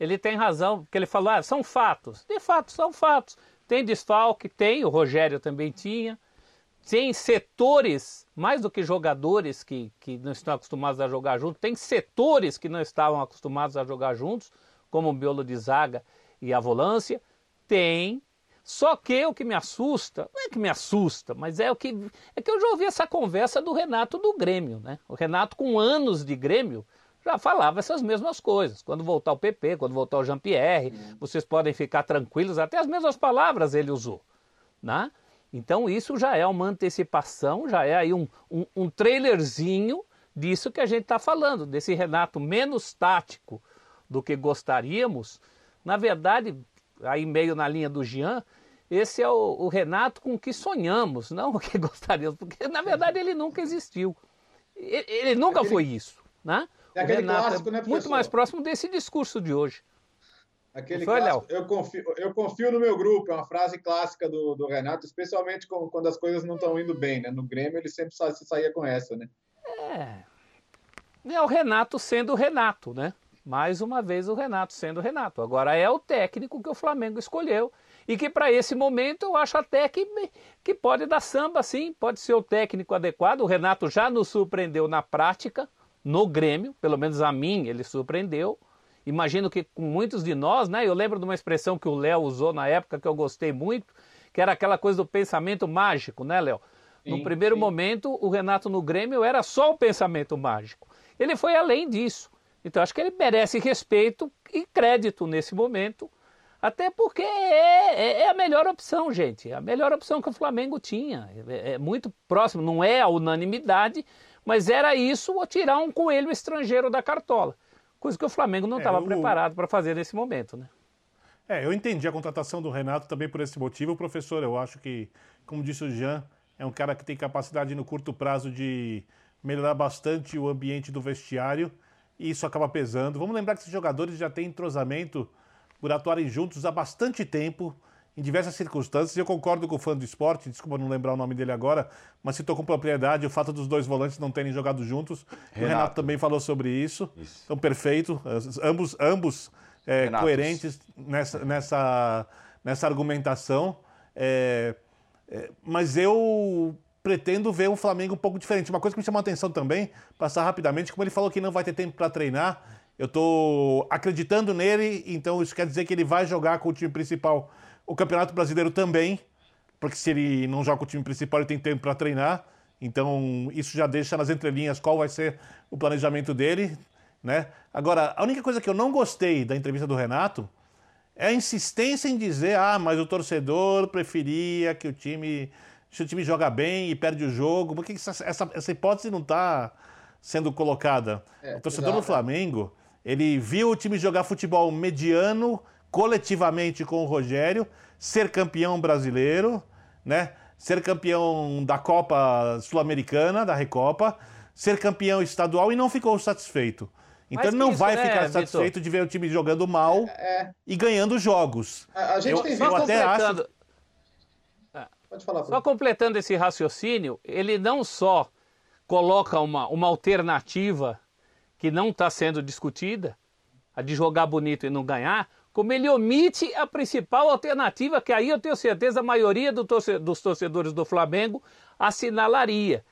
Ele tem razão, porque ele falou, ah, são fatos. De fato, são fatos. Tem desfalque, tem, o Rogério também tinha. Tem setores, mais do que jogadores que, que não estão acostumados a jogar juntos, tem setores que não estavam acostumados a jogar juntos, como o miolo de zaga e a volância. Tem. Só que o que me assusta, não é que me assusta, mas é o que. É que eu já ouvi essa conversa do Renato do Grêmio, né? O Renato, com anos de Grêmio, já falava essas mesmas coisas. Quando voltar o PP, quando voltar o Jean-Pierre, vocês podem ficar tranquilos, até as mesmas palavras ele usou. Né? Então isso já é uma antecipação, já é aí um, um, um trailerzinho disso que a gente está falando, desse Renato menos tático do que gostaríamos. Na verdade, aí meio na linha do Jean, esse é o, o Renato com que sonhamos, não o que gostaríamos, porque na verdade ele nunca existiu. Ele, ele nunca foi isso. Né? É aquele Renato clássico, né, muito professor? mais próximo desse discurso de hoje. Aquele Foi, clássico, eu, confio, eu confio no meu grupo, é uma frase clássica do, do Renato, especialmente com- quando as coisas não estão indo bem, né? No Grêmio ele sempre sa- se saía com essa, né? É. É o Renato sendo o Renato, né? Mais uma vez o Renato sendo o Renato. Agora é o técnico que o Flamengo escolheu e que para esse momento eu acho até que, que pode dar samba, sim, pode ser o técnico adequado. O Renato já nos surpreendeu na prática, no Grêmio, pelo menos a mim ele surpreendeu. Imagino que com muitos de nós, né? Eu lembro de uma expressão que o Léo usou na época que eu gostei muito, que era aquela coisa do pensamento mágico, né, Léo? No Sim, primeiro sim. momento, o Renato no Grêmio era só o pensamento mágico. Ele foi além disso. Então acho que ele merece respeito e crédito nesse momento, até porque é, é- é a melhor opção, gente. É a melhor opção que o Flamengo tinha. É, é muito próximo, não é a unanimidade, mas era isso ou tirar um coelho estrangeiro da cartola. Coisa que o Flamengo não É, estava o- preparado para fazer nesse momento, né? É, eu entendi a contratação do Renato também por esse motivo. Professor, eu acho que, como disse o Jean, é um cara que tem capacidade no curto prazo de melhorar bastante o ambiente do vestiário e isso acaba pesando. Vamos lembrar que esses jogadores já têm entrosamento por atuarem juntos há bastante tempo, em diversas circunstâncias. Eu concordo com o fã do esporte, desculpa não lembrar o nome dele agora, mas citou com propriedade o fato dos dois volantes não terem jogado juntos. O Renato. Renato também falou sobre isso. Isso. Então, perfeito. Ambos, ambos é, coerentes nessa, nessa, nessa argumentação. É, é, mas eu pretendo ver um Flamengo um pouco diferente. Uma coisa que me chamou a atenção também, passar rapidamente, como ele falou que não vai ter tempo para treinar, eu estou acreditando nele, então isso quer dizer que ele vai jogar com o time principal o Campeonato Brasileiro também, porque se ele não joga com o time principal, ele tem tempo para treinar. Então, isso já deixa nas entrelinhas qual vai ser o planejamento dele, né? Agora, a única coisa que eu não gostei da entrevista do Renato é a insistência em dizer: "Ah, mas o torcedor preferia que o time se o time joga bem e perde o jogo, por que essa, essa, essa hipótese não está sendo colocada? É, o torcedor exato. do Flamengo, ele viu o time jogar futebol mediano, coletivamente com o Rogério, ser campeão brasileiro, né? ser campeão da Copa Sul-Americana, da Recopa, ser campeão estadual e não ficou satisfeito. Então ele não isso, vai né, ficar satisfeito Victor? de ver o time jogando mal é, é. e ganhando jogos. A, a gente eu, tem eu até acho Pode falar. Só completando esse raciocínio, ele não só coloca uma, uma alternativa que não está sendo discutida, a de jogar bonito e não ganhar, como ele omite a principal alternativa, que aí eu tenho certeza a maioria do torce, dos torcedores do Flamengo assinalaria,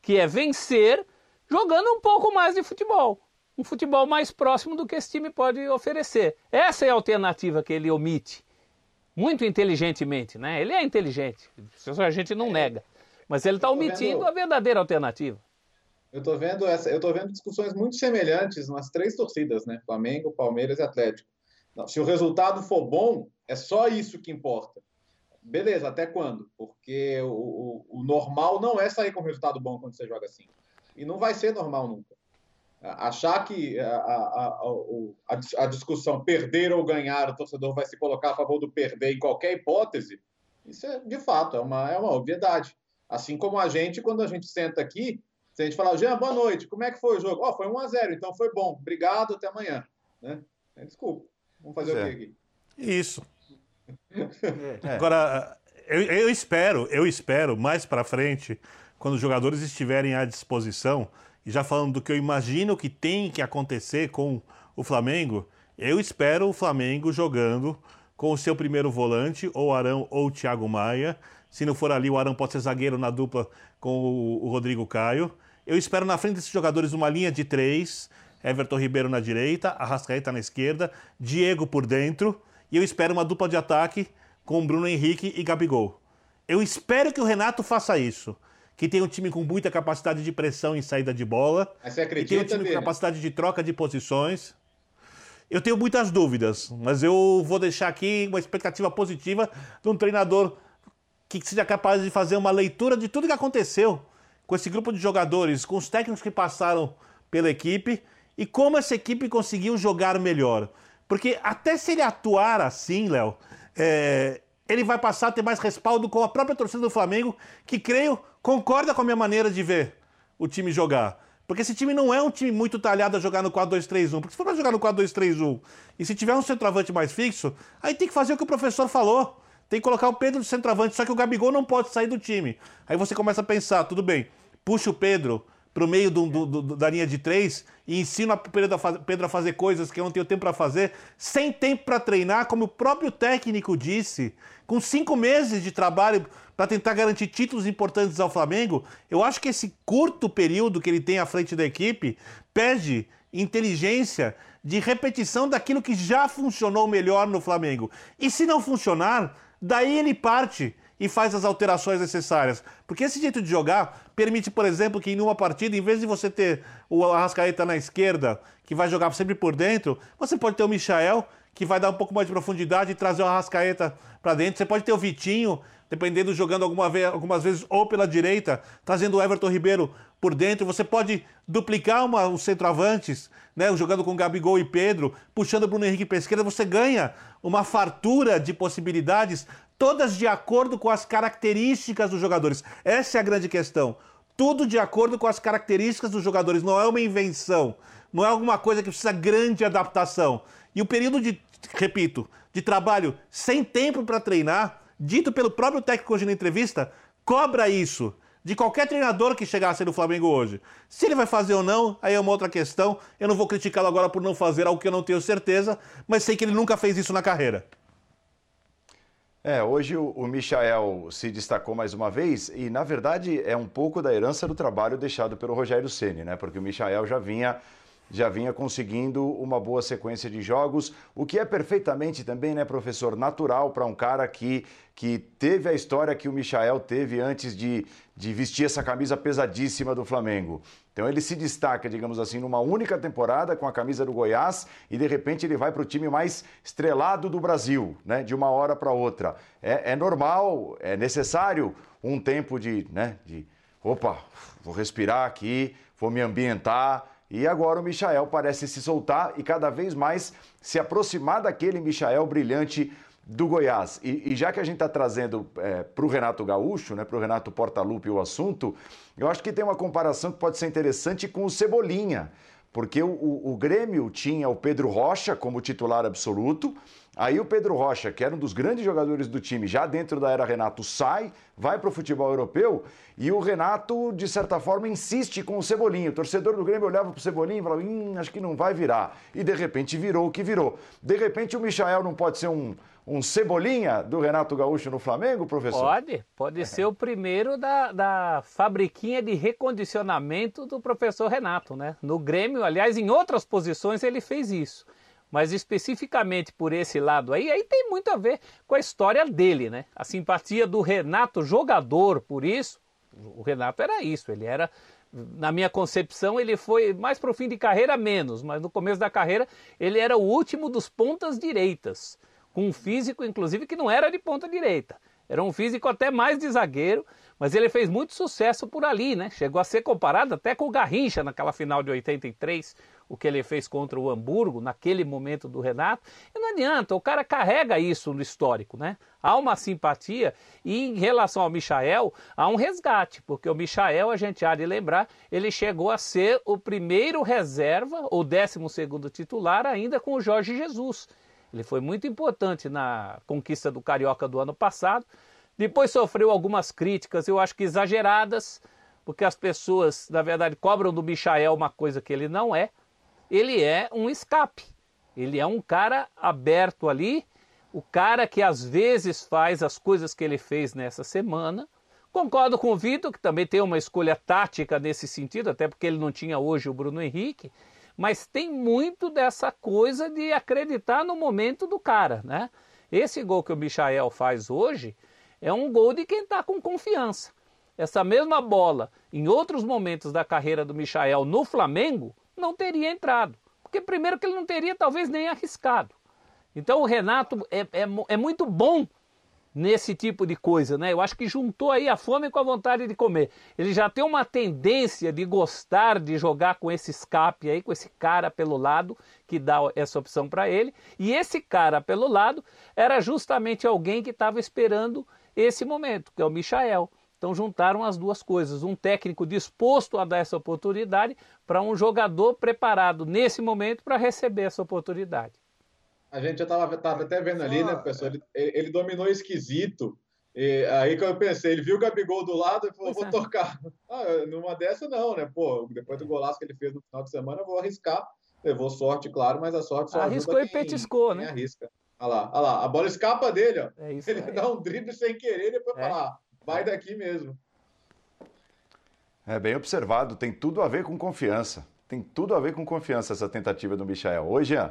que é vencer jogando um pouco mais de futebol. Um futebol mais próximo do que esse time pode oferecer. Essa é a alternativa que ele omite muito inteligentemente, né? Ele é inteligente, isso a gente não é. nega. Mas ele está omitindo vendo... a verdadeira alternativa. Eu estou vendo essa, eu tô vendo discussões muito semelhantes nas três torcidas, né? Flamengo, Palmeiras e Atlético. Não, se o resultado for bom, é só isso que importa. Beleza, até quando? Porque o, o, o normal não é sair com resultado bom quando você joga assim. E não vai ser normal nunca. Achar que a, a, a, a, discussão perder ou ganhar, o torcedor vai se colocar a favor do perder em qualquer hipótese, isso é de fato, é uma, é uma obviedade. Assim como a gente, quando a gente senta aqui, se a gente falar, Jean, boa noite, como é que foi o jogo? Oh, foi 1 a 0 então foi bom, obrigado, até amanhã. Né? É, desculpa, vamos fazer o quê aqui? Isso. É. Agora, eu, eu espero, eu espero mais para frente, quando os jogadores estiverem à disposição, e já falando do que eu imagino que tem que acontecer com o Flamengo, eu espero o Flamengo jogando com o seu primeiro volante, ou Arão ou Thiago Maia. Se não for ali, o Arão pode ser zagueiro na dupla com o Rodrigo Caio. Eu espero na frente desses jogadores uma linha de três, Everton Ribeiro na direita, Arrascaeta na esquerda, Diego por dentro, e eu espero uma dupla de ataque com Bruno Henrique e Gabigol. Eu espero que o Renato faça isso que tem um time com muita capacidade de pressão em saída de bola. Mas você acredita, que tem um time dele? com capacidade de troca de posições. Eu tenho muitas dúvidas, mas eu vou deixar aqui uma expectativa positiva de um treinador que seja capaz de fazer uma leitura de tudo que aconteceu com esse grupo de jogadores, com os técnicos que passaram pela equipe e como essa equipe conseguiu jogar melhor. Porque até se ele atuar assim, Léo, é, ele vai passar a ter mais respaldo com a própria torcida do Flamengo, que creio concorda com a minha maneira de ver o time jogar. Porque esse time não é um time muito talhado a jogar no 4-2-3-1. Porque se for jogar no 4-2-3-1 e se tiver um centroavante mais fixo, aí tem que fazer o que o professor falou. Tem que colocar o Pedro de centroavante, só que o Gabigol não pode sair do time. Aí você começa a pensar, tudo bem, puxa o Pedro para o meio do, do, do, da linha de três e ensina o Pedro a, Pedro a fazer coisas que eu não tenho tempo para fazer, sem tempo para treinar, como o próprio técnico disse, com cinco meses de trabalho para tentar garantir títulos importantes ao Flamengo, eu acho que esse curto período que ele tem à frente da equipe pede inteligência de repetição daquilo que já funcionou melhor no Flamengo. E se não funcionar, daí ele parte e faz as alterações necessárias. Porque esse jeito de jogar permite, por exemplo, que em uma partida, em vez de você ter o Arrascaeta na esquerda, que vai jogar sempre por dentro, você pode ter o Michael, que vai dar um pouco mais de profundidade e trazer o Arrascaeta para dentro. Você pode ter o Vitinho, dependendo jogando alguma vez, algumas vezes ou pela direita, trazendo o Everton Ribeiro por dentro. Você pode duplicar uma, os centroavantes, né, jogando com Gabigol e Pedro, puxando o Bruno Henrique para esquerda. Você ganha uma fartura de possibilidades, todas de acordo com as características dos jogadores. Essa é a grande questão. Tudo de acordo com as características dos jogadores. Não é uma invenção. Não é alguma coisa que precisa grande adaptação. E o período de, repito, de trabalho sem tempo para treinar dito pelo próprio técnico hoje na entrevista, cobra isso de qualquer treinador que chegasse no Flamengo hoje. Se ele vai fazer ou não, aí é uma outra questão. Eu não vou criticá-lo agora por não fazer algo que eu não tenho certeza, mas sei que ele nunca fez isso na carreira. É, hoje o, Michael se destacou mais uma vez e, na verdade, é um pouco da herança do trabalho deixado pelo Rogério Ceni, né? Porque o Michael já vinha já vinha conseguindo uma boa sequência de jogos, o que é perfeitamente também, né, professor, natural para um cara que, que teve a história que o Michael teve antes de, de vestir essa camisa pesadíssima do Flamengo. Então ele se destaca, digamos assim, numa única temporada com a camisa do Goiás e de repente ele vai para o time mais estrelado do Brasil, né, de uma hora para outra. É, é normal, é necessário um tempo de, né, de, opa, vou respirar aqui, vou me ambientar, e agora o Michael parece se soltar e cada vez mais se aproximar daquele Michael brilhante do Goiás. E, e já que a gente está trazendo é, para o Renato Gaúcho, né, para o Renato Portaluppi o assunto, eu acho que tem uma comparação que pode ser interessante com o Cebolinha. Porque o, o, o Grêmio tinha o Pedro Rocha como titular absoluto, Aí o Pedro Rocha, que era um dos grandes jogadores do time, já dentro da era Renato, sai, vai para o futebol europeu e o Renato, de certa forma, insiste com o Cebolinha. O torcedor do Grêmio olhava para o Cebolinha e falava: hum, acho que não vai virar. E de repente virou o que virou. De repente o Michael não pode ser um, um Cebolinha do Renato Gaúcho no Flamengo, professor? Pode, pode ser o primeiro da, da fabriquinha de recondicionamento do professor Renato, né? No Grêmio, aliás, em outras posições ele fez isso mas especificamente por esse lado aí, aí tem muito a ver com a história dele, né? A simpatia do Renato jogador por isso, o Renato era isso, ele era na minha concepção, ele foi mais para o fim de carreira menos, mas no começo da carreira ele era o último dos pontas direitas, com um físico inclusive que não era de ponta direita. Era um físico até mais de zagueiro, mas ele fez muito sucesso por ali, né? Chegou a ser comparado até com o Garrincha naquela final de 83, o que ele fez contra o Hamburgo, naquele momento do Renato. E não adianta, o cara carrega isso no histórico, né? Há uma simpatia e em relação ao Michael, há um resgate, porque o Michael, a gente há de lembrar, ele chegou a ser o primeiro reserva, ou décimo segundo titular, ainda com o Jorge Jesus. Ele foi muito importante na conquista do Carioca do ano passado. Depois sofreu algumas críticas, eu acho que exageradas, porque as pessoas, na verdade, cobram do Michael uma coisa que ele não é. Ele é um escape. Ele é um cara aberto ali, o cara que às vezes faz as coisas que ele fez nessa semana. Concordo com o Vitor, que também tem uma escolha tática nesse sentido, até porque ele não tinha hoje o Bruno Henrique mas tem muito dessa coisa de acreditar no momento do cara, né? Esse gol que o Michael faz hoje é um gol de quem está com confiança. Essa mesma bola, em outros momentos da carreira do Michael no Flamengo, não teria entrado. Porque, primeiro, que ele não teria talvez nem arriscado. Então, o Renato é, é, é muito bom nesse tipo de coisa, né? Eu acho que juntou aí a fome com a vontade de comer. Ele já tem uma tendência de gostar de jogar com esse escape aí, com esse cara pelo lado que dá essa opção para ele. E esse cara pelo lado era justamente alguém que estava esperando esse momento, que é o Michael. Então juntaram as duas coisas, um técnico disposto a dar essa oportunidade para um jogador preparado nesse momento para receber essa oportunidade. A gente já estava até vendo ali, né, professor? Ele, ele dominou esquisito. E aí que eu pensei, ele viu o Gabigol do lado e falou, vou é. tocar. Ah, numa dessa não, né? Pô, depois do golaço que ele fez no final de semana, eu vou arriscar. Levou sorte, claro, mas a sorte só Arriscou e petiscou, né? Arrisca. Olha lá, olha lá, a bola escapa dele, ó. É isso, ele é. dá um drible sem querer e depois é. fala, ah, vai daqui mesmo. É bem observado, tem tudo a ver com confiança. Tem tudo a ver com confiança essa tentativa do Michael. Oi, Jean.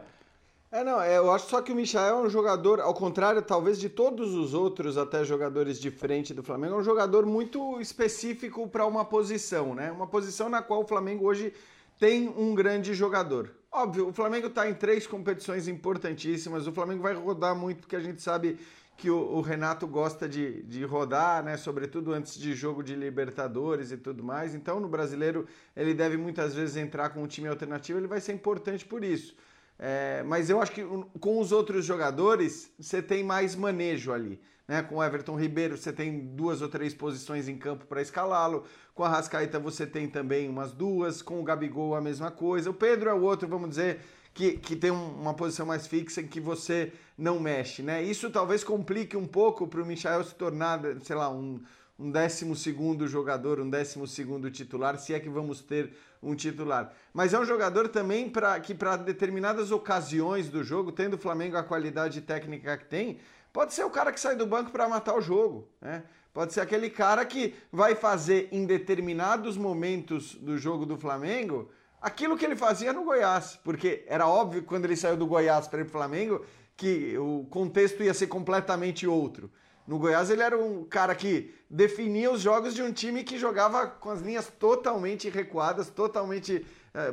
É, não, é, eu acho só que o Michael é um jogador, ao contrário, talvez, de todos os outros, até jogadores de frente do Flamengo, é um jogador muito específico para uma posição, né? Uma posição na qual o Flamengo hoje tem um grande jogador. Óbvio, o Flamengo está em três competições importantíssimas, o Flamengo vai rodar muito, porque a gente sabe que o, o, Renato gosta de, de rodar, né? Sobretudo antes de jogo de Libertadores e tudo mais. Então, no brasileiro, ele deve muitas vezes entrar com um time alternativo, ele vai ser importante por isso. É, mas eu acho que com os outros jogadores você tem mais manejo ali. Né? Com o Everton Ribeiro você tem duas ou três posições em campo para escalá-lo. Com a Rascaeta você tem também umas duas. Com o Gabigol a mesma coisa. O Pedro é o outro, vamos dizer, que, que tem uma posição mais fixa em que você não mexe. Né? Isso talvez complique um pouco para o Michael se tornar, sei lá, um, um décimo segundo jogador, um décimo segundo titular, se é que vamos ter um titular. Mas é um jogador também para que para determinadas ocasiões do jogo, tendo o Flamengo a qualidade técnica que tem, Pode ser o cara que sai do banco para matar o jogo, né? Pode ser aquele cara que vai fazer em determinados momentos do jogo do Flamengo aquilo que ele fazia no Goiás, porque era óbvio quando ele saiu do Goiás para ir para o Flamengo que o contexto ia ser completamente outro. No Goiás ele era um cara que definia os jogos de um time que jogava com as linhas totalmente recuadas, totalmente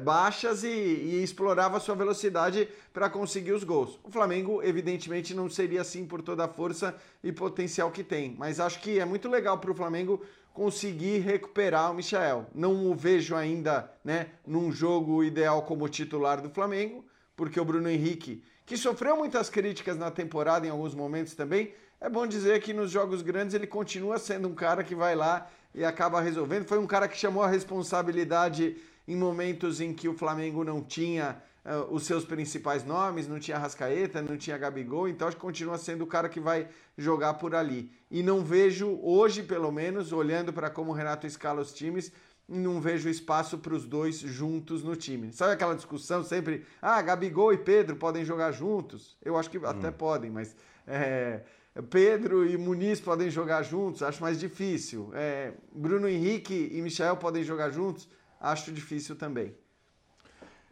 baixas e, e, explorava sua velocidade para conseguir os gols. O Flamengo, evidentemente, não seria assim por toda a força e potencial que tem, mas acho que é muito legal para o Flamengo conseguir recuperar o Michel. Não o vejo ainda né, num jogo ideal como titular do Flamengo, porque o Bruno Henrique, que sofreu muitas críticas na temporada em alguns momentos também, é bom dizer que nos jogos grandes ele continua sendo um cara que vai lá e acaba resolvendo. Foi um cara que chamou a responsabilidade em momentos em que o Flamengo não tinha uh, os seus principais nomes, não tinha Rascaeta, não tinha Gabigol, então acho que continua sendo o cara que vai jogar por ali. E não vejo, hoje pelo menos, olhando para como o Renato escala os times, não vejo espaço para os dois juntos no time. Sabe aquela discussão sempre, ah, Gabigol e Pedro podem jogar juntos? Eu acho que hum. até podem, mas é, Pedro e Muniz podem jogar juntos, acho mais difícil. É, Bruno Henrique e Michel podem jogar juntos, acho difícil também.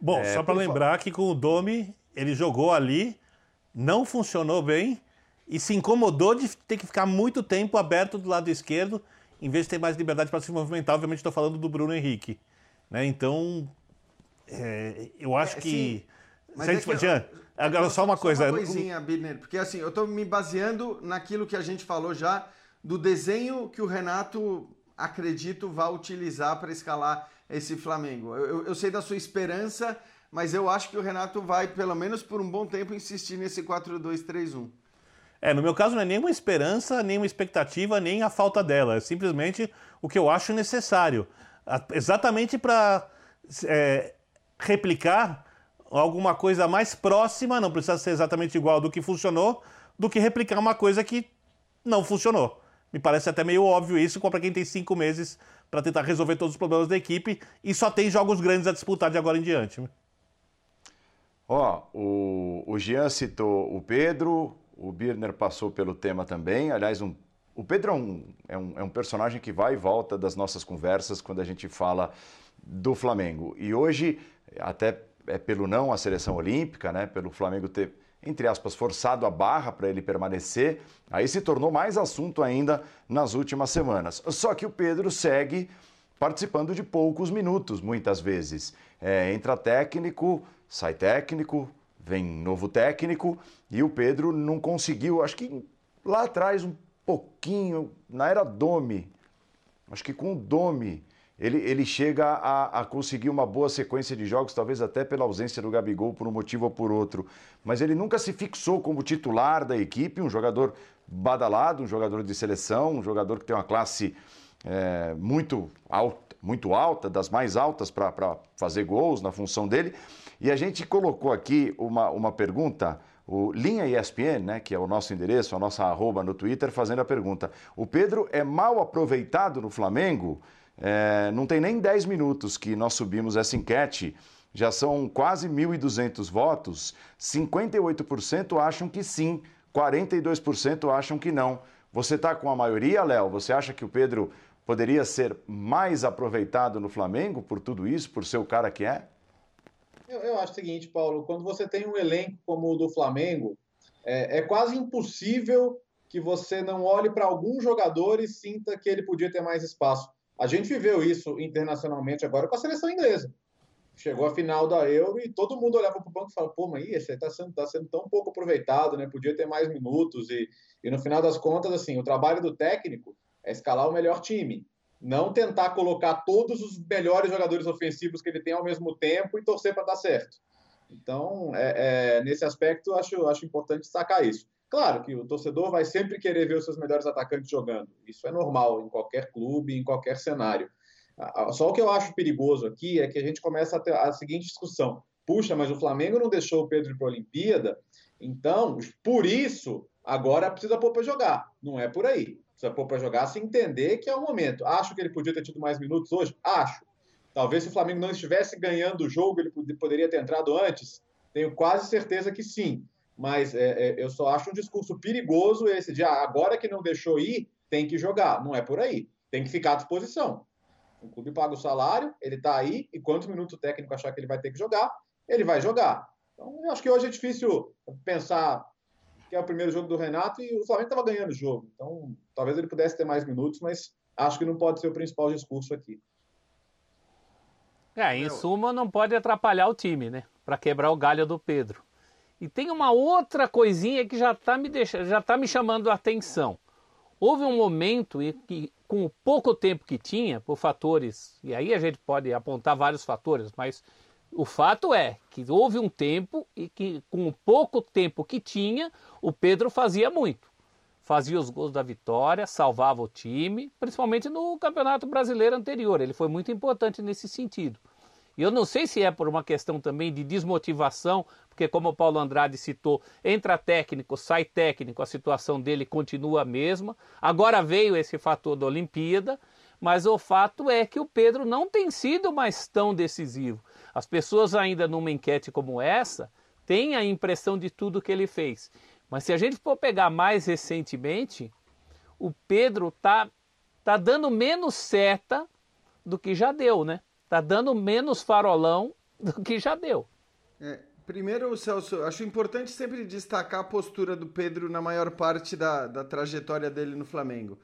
Bom, é, só para lembrar que com o Domi, ele jogou ali, não funcionou bem e se incomodou de ter que ficar muito tempo aberto do lado esquerdo, em vez de ter mais liberdade para se movimentar. Obviamente, estou falando do Bruno Henrique. Né? Então, é, eu acho é, que. Mas se a gente, é Jean, agora só uma só coisa. Uma coisinha, Bidner, porque assim, eu estou me baseando naquilo que a gente falou já do desenho que o Renato, acredito, vai utilizar para escalar esse Flamengo. Eu, eu, sei da sua esperança, mas eu acho que o Renato vai, pelo menos por um bom tempo, insistir nesse 4-2-3-1. É, no meu caso não é nenhuma esperança, nenhuma expectativa, nem a falta dela. É simplesmente o que eu acho necessário. Exatamente para é, replicar alguma coisa mais próxima, não precisa ser exatamente igual do que funcionou, do que replicar uma coisa que não funcionou. Me parece até meio óbvio isso para quem tem cinco meses para tentar resolver todos os problemas da equipe e só tem jogos grandes a disputar de agora em diante. Ó, o, o Jean citou o Pedro, o Birner passou pelo tema também. Aliás, um, o Pedro é um, é, um, é um personagem que vai e volta das nossas conversas quando a gente fala do Flamengo. E hoje, até é pelo não à seleção olímpica, né, pelo Flamengo ter entre aspas, forçado a barra para ele permanecer, aí se tornou mais assunto ainda nas últimas semanas. Só que o Pedro segue participando de poucos minutos, muitas vezes. É, entra técnico, sai técnico, vem novo técnico, e o Pedro não conseguiu, acho que lá atrás um pouquinho, na era Domi, acho que com o Domi ele, ele chega a, a, conseguir uma boa sequência de jogos, talvez até pela ausência do Gabigol por um motivo ou por outro. Mas ele nunca se fixou como titular da equipe, um jogador badalado, um jogador de seleção, um jogador que tem uma classe é, muito alta, muito alta, das mais altas para fazer gols na função dele. E a gente colocou aqui uma, uma pergunta. O Linha ESPN, né, que é o nosso endereço, a nossa arroba no Twitter, fazendo a pergunta: o Pedro é mal aproveitado no Flamengo? É, não tem nem 10 minutos que nós subimos essa enquete, já são quase 1.200 votos. 58% acham que sim, 42% acham que não. Você está com a maioria, Léo? Você acha que o Pedro poderia ser mais aproveitado no Flamengo por tudo isso, por ser o cara que é? Eu, eu acho o seguinte, Paulo: quando você tem um elenco como o do Flamengo, é, é quase impossível que você não olhe para algum jogador e sinta que ele podia ter mais espaço. A gente viveu isso internacionalmente agora com a seleção inglesa. Chegou a final da Euro e todo mundo olhava para o banco e falava: pô, mas esse está sendo, tá sendo tão pouco aproveitado, né? Podia ter mais minutos. E, e no final das contas, assim, o trabalho do técnico é escalar o melhor time. Não tentar colocar todos os melhores jogadores ofensivos que ele tem ao mesmo tempo e torcer para dar certo. Então, é, é, nesse aspecto, acho, acho importante destacar isso. Claro que o torcedor vai sempre querer ver os seus melhores atacantes jogando. Isso é normal em qualquer clube, em qualquer cenário. Só o que eu acho perigoso aqui é que a gente começa a ter a seguinte discussão. Puxa, mas o Flamengo não deixou o Pedro para a Olimpíada, então, por isso, agora precisa pôr para jogar. Não é por aí. Precisa pôr para jogar se entender que é o momento. Acho que ele podia ter tido mais minutos hoje? Acho. Talvez se o Flamengo não estivesse ganhando o jogo, ele poderia ter entrado antes? Tenho quase certeza que sim. Mas é, é, eu só acho um discurso perigoso esse de ah, agora que não deixou ir, tem que jogar. Não é por aí. Tem que ficar à disposição. O clube paga o salário, ele está aí, e quantos minutos o técnico achar que ele vai ter que jogar, ele vai jogar. Então, eu acho que hoje é difícil pensar que é o primeiro jogo do Renato e o Flamengo estava ganhando o jogo. Então, talvez ele pudesse ter mais minutos, mas acho que não pode ser o principal discurso aqui. É, em suma, não pode atrapalhar o time, né? Para quebrar o galho do Pedro. E tem uma outra coisinha que já está me, já tá me chamando a atenção. Houve um momento em que, com o pouco tempo que tinha, por fatores, e aí a gente pode apontar vários fatores, mas o fato é que houve um tempo e que, com o pouco tempo que tinha, o Pedro fazia muito. Fazia os gols da vitória, salvava o time, principalmente no Campeonato Brasileiro anterior. Ele foi muito importante nesse sentido. E eu não sei se é por uma questão também de desmotivação, porque como o Paulo Andrade citou, entra técnico, sai técnico, a situação dele continua a mesma. Agora veio esse fator da Olimpíada, mas o fato é que o Pedro não tem sido mais tão decisivo. As pessoas ainda numa enquete como essa têm a impressão de tudo que ele fez. Mas se a gente for pegar mais recentemente, o Pedro tá tá dando menos seta do que já deu, né? Tá dando menos farolão do que já deu. É, primeiro, Celso, acho importante sempre destacar a postura do Pedro na maior parte da, da trajetória dele no Flamengo.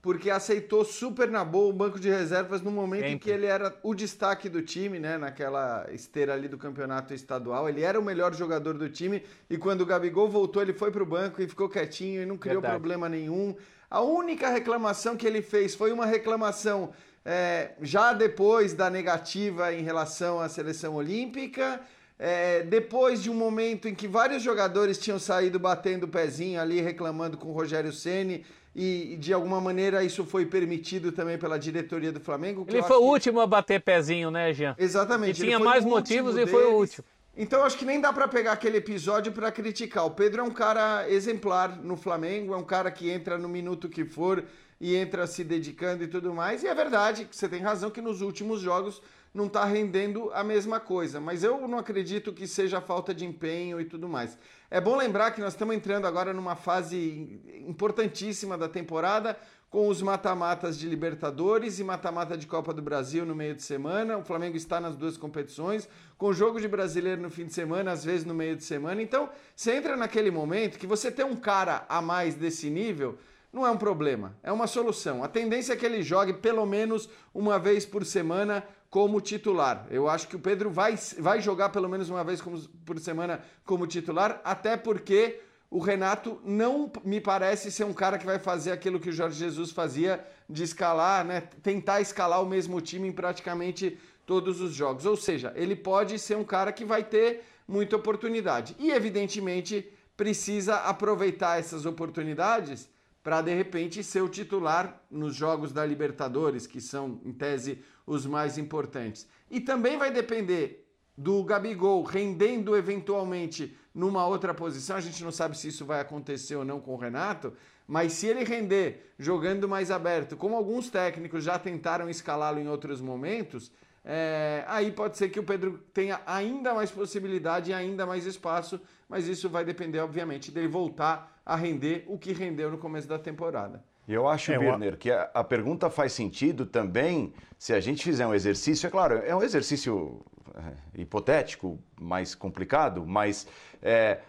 Porque aceitou super na boa o banco de reservas no momento sempre. em que ele era o destaque do time, né? Naquela esteira ali do campeonato estadual. Ele era o melhor jogador do time e quando o Gabigol voltou, ele foi para o banco e ficou quietinho e não criou Verdade. problema nenhum. A única reclamação que ele fez foi uma reclamação é, já depois da negativa em relação à seleção olímpica, é, depois de um momento em que vários jogadores tinham saído batendo o pezinho ali, reclamando com o Rogério Ceni e de alguma maneira isso foi permitido também pela diretoria do Flamengo. Ele foi o último a bater pezinho, né, Jean? Exatamente. E tinha mais motivos e foi o último. Então acho que nem dá para pegar aquele episódio para criticar. O Pedro é um cara exemplar no Flamengo, é um cara que entra no minuto que for e entra se dedicando e tudo mais. E é verdade que você tem razão que nos últimos jogos não está rendendo a mesma coisa. Mas eu não acredito que seja falta de empenho e tudo mais. É bom lembrar que nós estamos entrando agora numa fase importantíssima da temporada, com os mata-matas de Libertadores e mata-mata de Copa do Brasil no meio de semana. O Flamengo está nas duas competições, com jogo de brasileiro no fim de semana, às vezes no meio de semana. Então, você entra naquele momento que você tem um cara a mais desse nível não é um problema, é uma solução. A tendência é que ele jogue pelo menos uma vez por semana como titular. Eu acho que o Pedro vai, vai jogar pelo menos uma vez como, por semana como titular, até porque o Renato não me parece ser um cara que vai fazer aquilo que o Jorge Jesus fazia de escalar, né? Tentar escalar o mesmo time em praticamente todos os jogos. Ou seja, ele pode ser um cara que vai ter muita oportunidade. E evidentemente precisa aproveitar essas oportunidades para de repente ser o titular nos jogos da Libertadores, que são, em tese, os mais importantes. E também vai depender do Gabigol rendendo eventualmente numa outra posição. A gente não sabe se isso vai acontecer ou não com o Renato, mas se ele render jogando mais aberto, como alguns técnicos já tentaram escalá-lo em outros momentos, é, aí pode ser que o Pedro tenha ainda mais possibilidade e ainda mais espaço, mas isso vai depender, obviamente, dele voltar a render o que rendeu no começo da temporada. E eu acho, é, Birner, que a, a, pergunta faz sentido também se a gente fizer um exercício. É claro, é um exercício é, hipotético, mais complicado, mas é,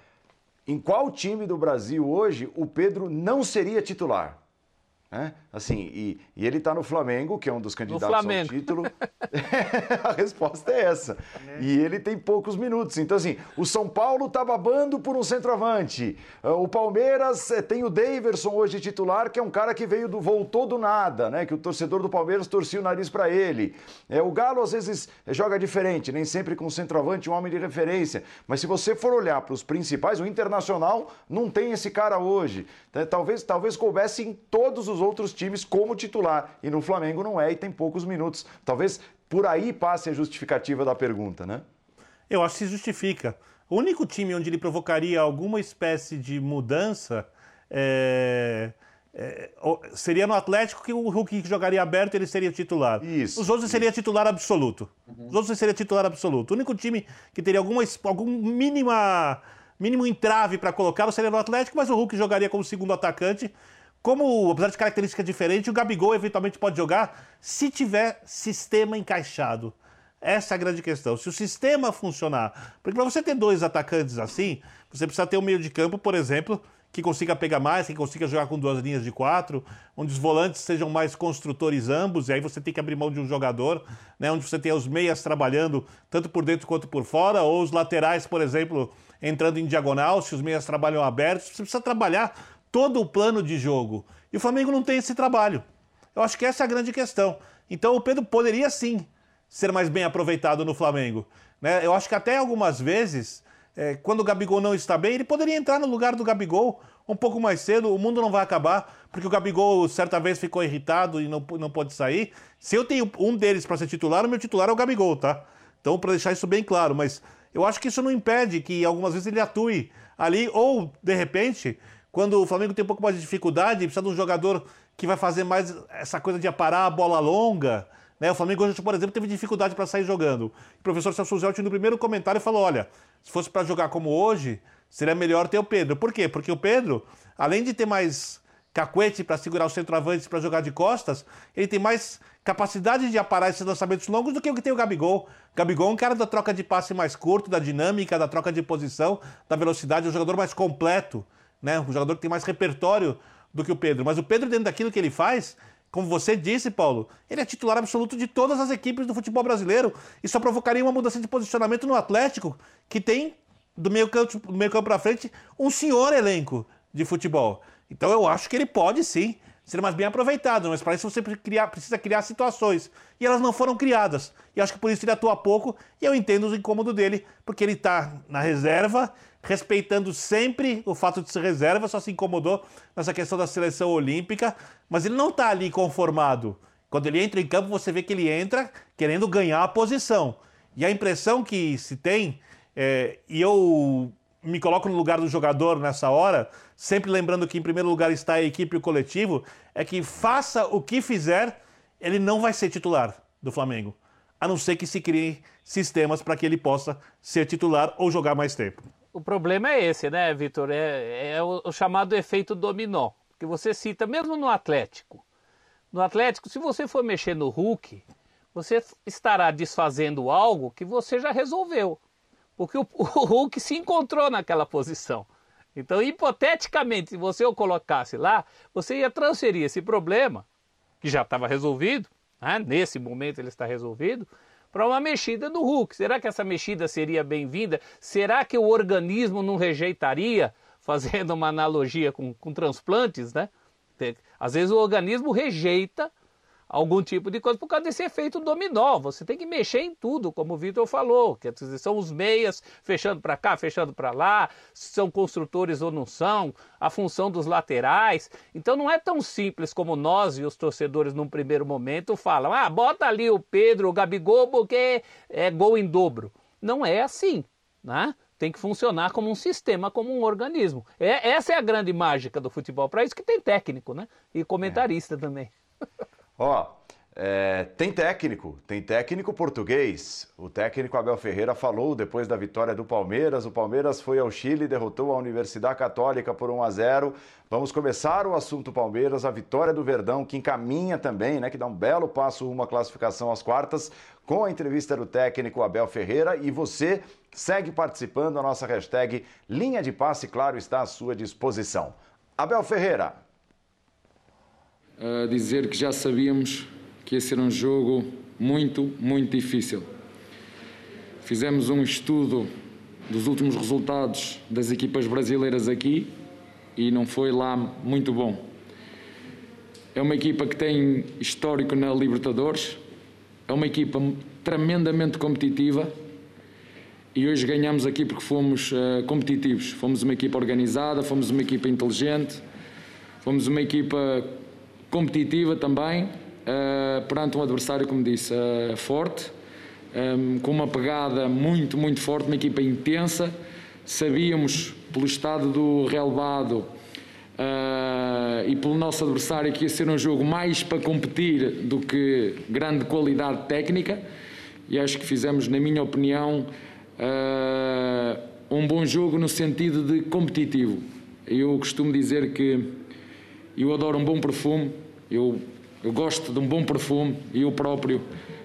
em qual time do Brasil hoje o Pedro não seria titular? É? Assim, e, e ele está no Flamengo, que é um dos candidatos ao título. a resposta é essa. É. E ele tem poucos minutos. Então, assim, o São Paulo está babando por um centroavante. Ah, o Palmeiras eh, tem o Daverson hoje titular, que é um cara que veio do, voltou do nada, né? Que o torcedor do Palmeiras torcia o nariz para ele. É, o Galo às vezes joga diferente, nem sempre com o centroavante, um homem de referência. Mas se você for olhar para os principais, o Internacional não tem esse cara hoje. Então, talvez, talvez coubesse em todos os outros times como titular. E no Flamengo não é e tem poucos minutos. Talvez por aí passe a justificativa da pergunta, né? Eu acho que se justifica. O único time onde ele provocaria alguma espécie de mudança é, é, seria no Atlético que o Hulk jogaria aberto ele seria titular. Isso. Os outros isso. seria titular absoluto. Uhum. Os outros seria titular absoluto. O único time que teria alguma, alguma mínima mínimo entrave para colocar seria no Atlético, mas o Hulk jogaria como segundo atacante. Como, apesar de características diferentes, o Gabigol eventualmente pode jogar se tiver sistema encaixado. Essa é a grande questão. Se o sistema funcionar. Porque para você ter dois atacantes assim, você precisa ter um meio de campo, por exemplo, que consiga pegar mais, que consiga jogar com duas linhas de quatro, onde os volantes sejam mais construtores ambos, e aí você tem que abrir mão de um jogador, né, onde você tem os meias trabalhando tanto por dentro quanto por fora, ou os laterais, por exemplo, entrando em diagonal, se os meias trabalham abertos, você precisa trabalhar todo o plano de jogo. E o Flamengo não tem esse trabalho. Eu acho que essa é a grande questão. Então o Pedro poderia sim ser mais bem aproveitado no Flamengo. Né? Eu acho que até algumas vezes, é, quando o Gabigol não está bem, ele poderia entrar no lugar do Gabigol um pouco mais cedo. O mundo não vai acabar, porque o Gabigol certa vez ficou irritado e não, não pode sair. Se eu tenho um deles para ser titular, o meu titular é o Gabigol, tá? Então, para deixar isso bem claro, mas eu acho que isso não impede que algumas vezes ele atue ali, ou de repente, quando o Flamengo tem um pouco mais de dificuldade, precisa de um jogador que vai fazer mais essa coisa de aparar a bola longa. Né? O Flamengo hoje, por exemplo, teve dificuldade para sair jogando. O professor Celso Zelt, no primeiro comentário, falou: olha, se fosse para jogar como hoje, seria melhor ter o Pedro. Por quê? Porque o Pedro, além de ter mais cacuete para segurar os centroavantes para jogar de costas, ele tem mais capacidade de aparar esses lançamentos longos do que o que tem o Gabigol. O Gabigol é um cara da troca de passe mais curto, da dinâmica, da troca de posição, da velocidade, é um jogador mais completo, né? Um jogador que tem mais repertório do que o Pedro. Mas o Pedro, dentro daquilo que ele faz, como você disse, Paulo, ele é titular absoluto de todas as equipes do futebol brasileiro e só provocaria uma mudança de posicionamento no Atlético, que tem, do meio campo, do meio campo para frente, um senhor elenco de futebol. Então eu acho que ele pode sim ser mais bem aproveitado, mas para isso você precisa criar situações. E elas não foram criadas. E acho que por isso ele atua pouco, e eu entendo o incômodo dele, porque ele está na reserva, respeitando sempre o fato de ser reserva, só se incomodou nessa questão da seleção olímpica, mas ele não está ali conformado. Quando ele entra em campo, você vê que ele entra querendo ganhar a posição. E a impressão que se tem, é, e eu me coloco no lugar do jogador nessa hora, sempre lembrando que em primeiro lugar está a equipe e o coletivo, é que faça o que fizer, ele não vai ser titular do Flamengo. A não ser que se criem sistemas para que ele possa ser titular ou jogar mais tempo. O problema é esse, né, Vitor? É, é o, o chamado efeito dominó, que você cita mesmo no Atlético. No Atlético, se você for mexer no Hulk, você estará desfazendo algo que você já resolveu porque o, o Hulk se encontrou naquela posição. Então, hipoteticamente, se você o colocasse lá, você ia transferir esse problema, que já estava resolvido, né? nesse momento ele está resolvido, para uma mexida do Hulk. Será que essa mexida seria bem-vinda? Será que o organismo não rejeitaria, fazendo uma analogia com, com transplantes, né? Às vezes o organismo rejeita algum tipo de coisa por causa desse efeito dominó. Você tem que mexer em tudo, como o Vitor falou, que são os meias fechando para cá, fechando para lá, são construtores ou não são, a função dos laterais. Então não é tão simples como nós e os torcedores num primeiro momento falam: "Ah, bota ali o Pedro, o Gabigol porque é gol em dobro". Não é assim, né? Tem que funcionar como um sistema, como um organismo. É, essa é a grande mágica do futebol. Para isso que tem técnico, né? E comentarista é. também. Ó, é, tem técnico, tem técnico português. O técnico Abel Ferreira falou depois da vitória do Palmeiras. O Palmeiras foi ao Chile, derrotou a Universidade Católica por 1 a 0. Vamos começar o assunto Palmeiras, a vitória do Verdão, que encaminha também, né, que dá um belo passo rumo à classificação às quartas, com a entrevista do técnico Abel Ferreira. E você segue participando, a nossa hashtag Linha de Passe, claro, está à sua disposição. Abel Ferreira, a dizer que já sabíamos que ia ser um jogo muito, muito difícil. Fizemos um estudo dos últimos resultados das equipas brasileiras aqui e não foi lá muito bom. É uma equipa que tem histórico na Libertadores, é uma equipa tremendamente competitiva e hoje ganhamos aqui porque fomos uh, competitivos. Fomos uma equipa organizada, fomos uma equipa inteligente, fomos uma equipa competitiva também, uh, perante um adversário, como disse, uh, forte, um, eh, com uma pegada muito, muito forte, uma equipa intensa. Sabíamos, pelo estado do relevado uh, e pelo nosso adversário, que ia ser um jogo mais para competir do que grande qualidade técnica. E acho que fizemos, na minha opinião, um bom jogo no sentido de competitivo. Eu costumo dizer que eu adoro um bom perfume, eu, eu gosto de um bom perfume, e eu próprio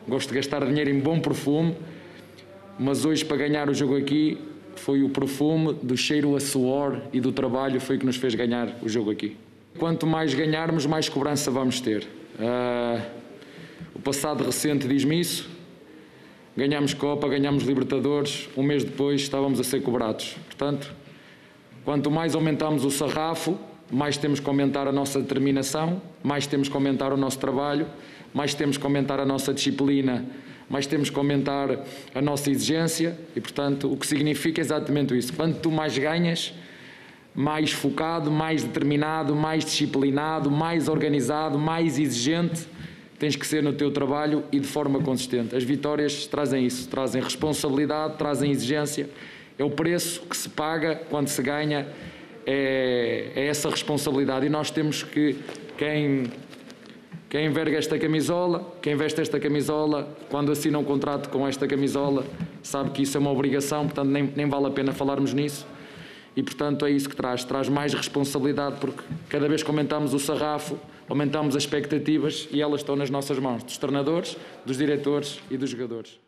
gosto de gastar dinheiro em bom perfume, mas hoje para ganhar o jogo aqui foi o perfume do cheiro a suor e do trabalho foi que nos fez ganhar o jogo aqui. Quanto mais ganharmos, mais cobrança vamos ter. Uh, o passado recente diz-me isso. Ganhámos Copa, ganhámos Libertadores, um mês depois estávamos a ser cobrados. Portanto, quanto mais aumentamos o sarrafo, mais temos que aumentar a nossa determinação, mais temos que aumentar o nosso trabalho, mais temos que aumentar a nossa disciplina, mais temos que aumentar a nossa exigência e, portanto, o que significa exatamente isso. Quanto tu mais ganhas, mais focado, mais determinado, mais disciplinado, mais organizado, mais exigente tens que ser no teu trabalho e de forma consistente. As vitórias trazem isso, trazem responsabilidade, trazem exigência. É o preço que se paga quando se ganha, é, é essa responsabilidade. E nós temos que, quem, quem esta camisola, quem veste esta camisola, quando assina um contrato com esta camisola, sabe que isso é uma obrigação, portanto nem, nem vale a pena falarmos nisso e portanto é isso que traz, traz mais responsabilidade porque cada vez que aumentamos o sarrafo, aumentamos as expectativas e elas estão nas nossas mãos, dos treinadores, dos diretores e dos jogadores.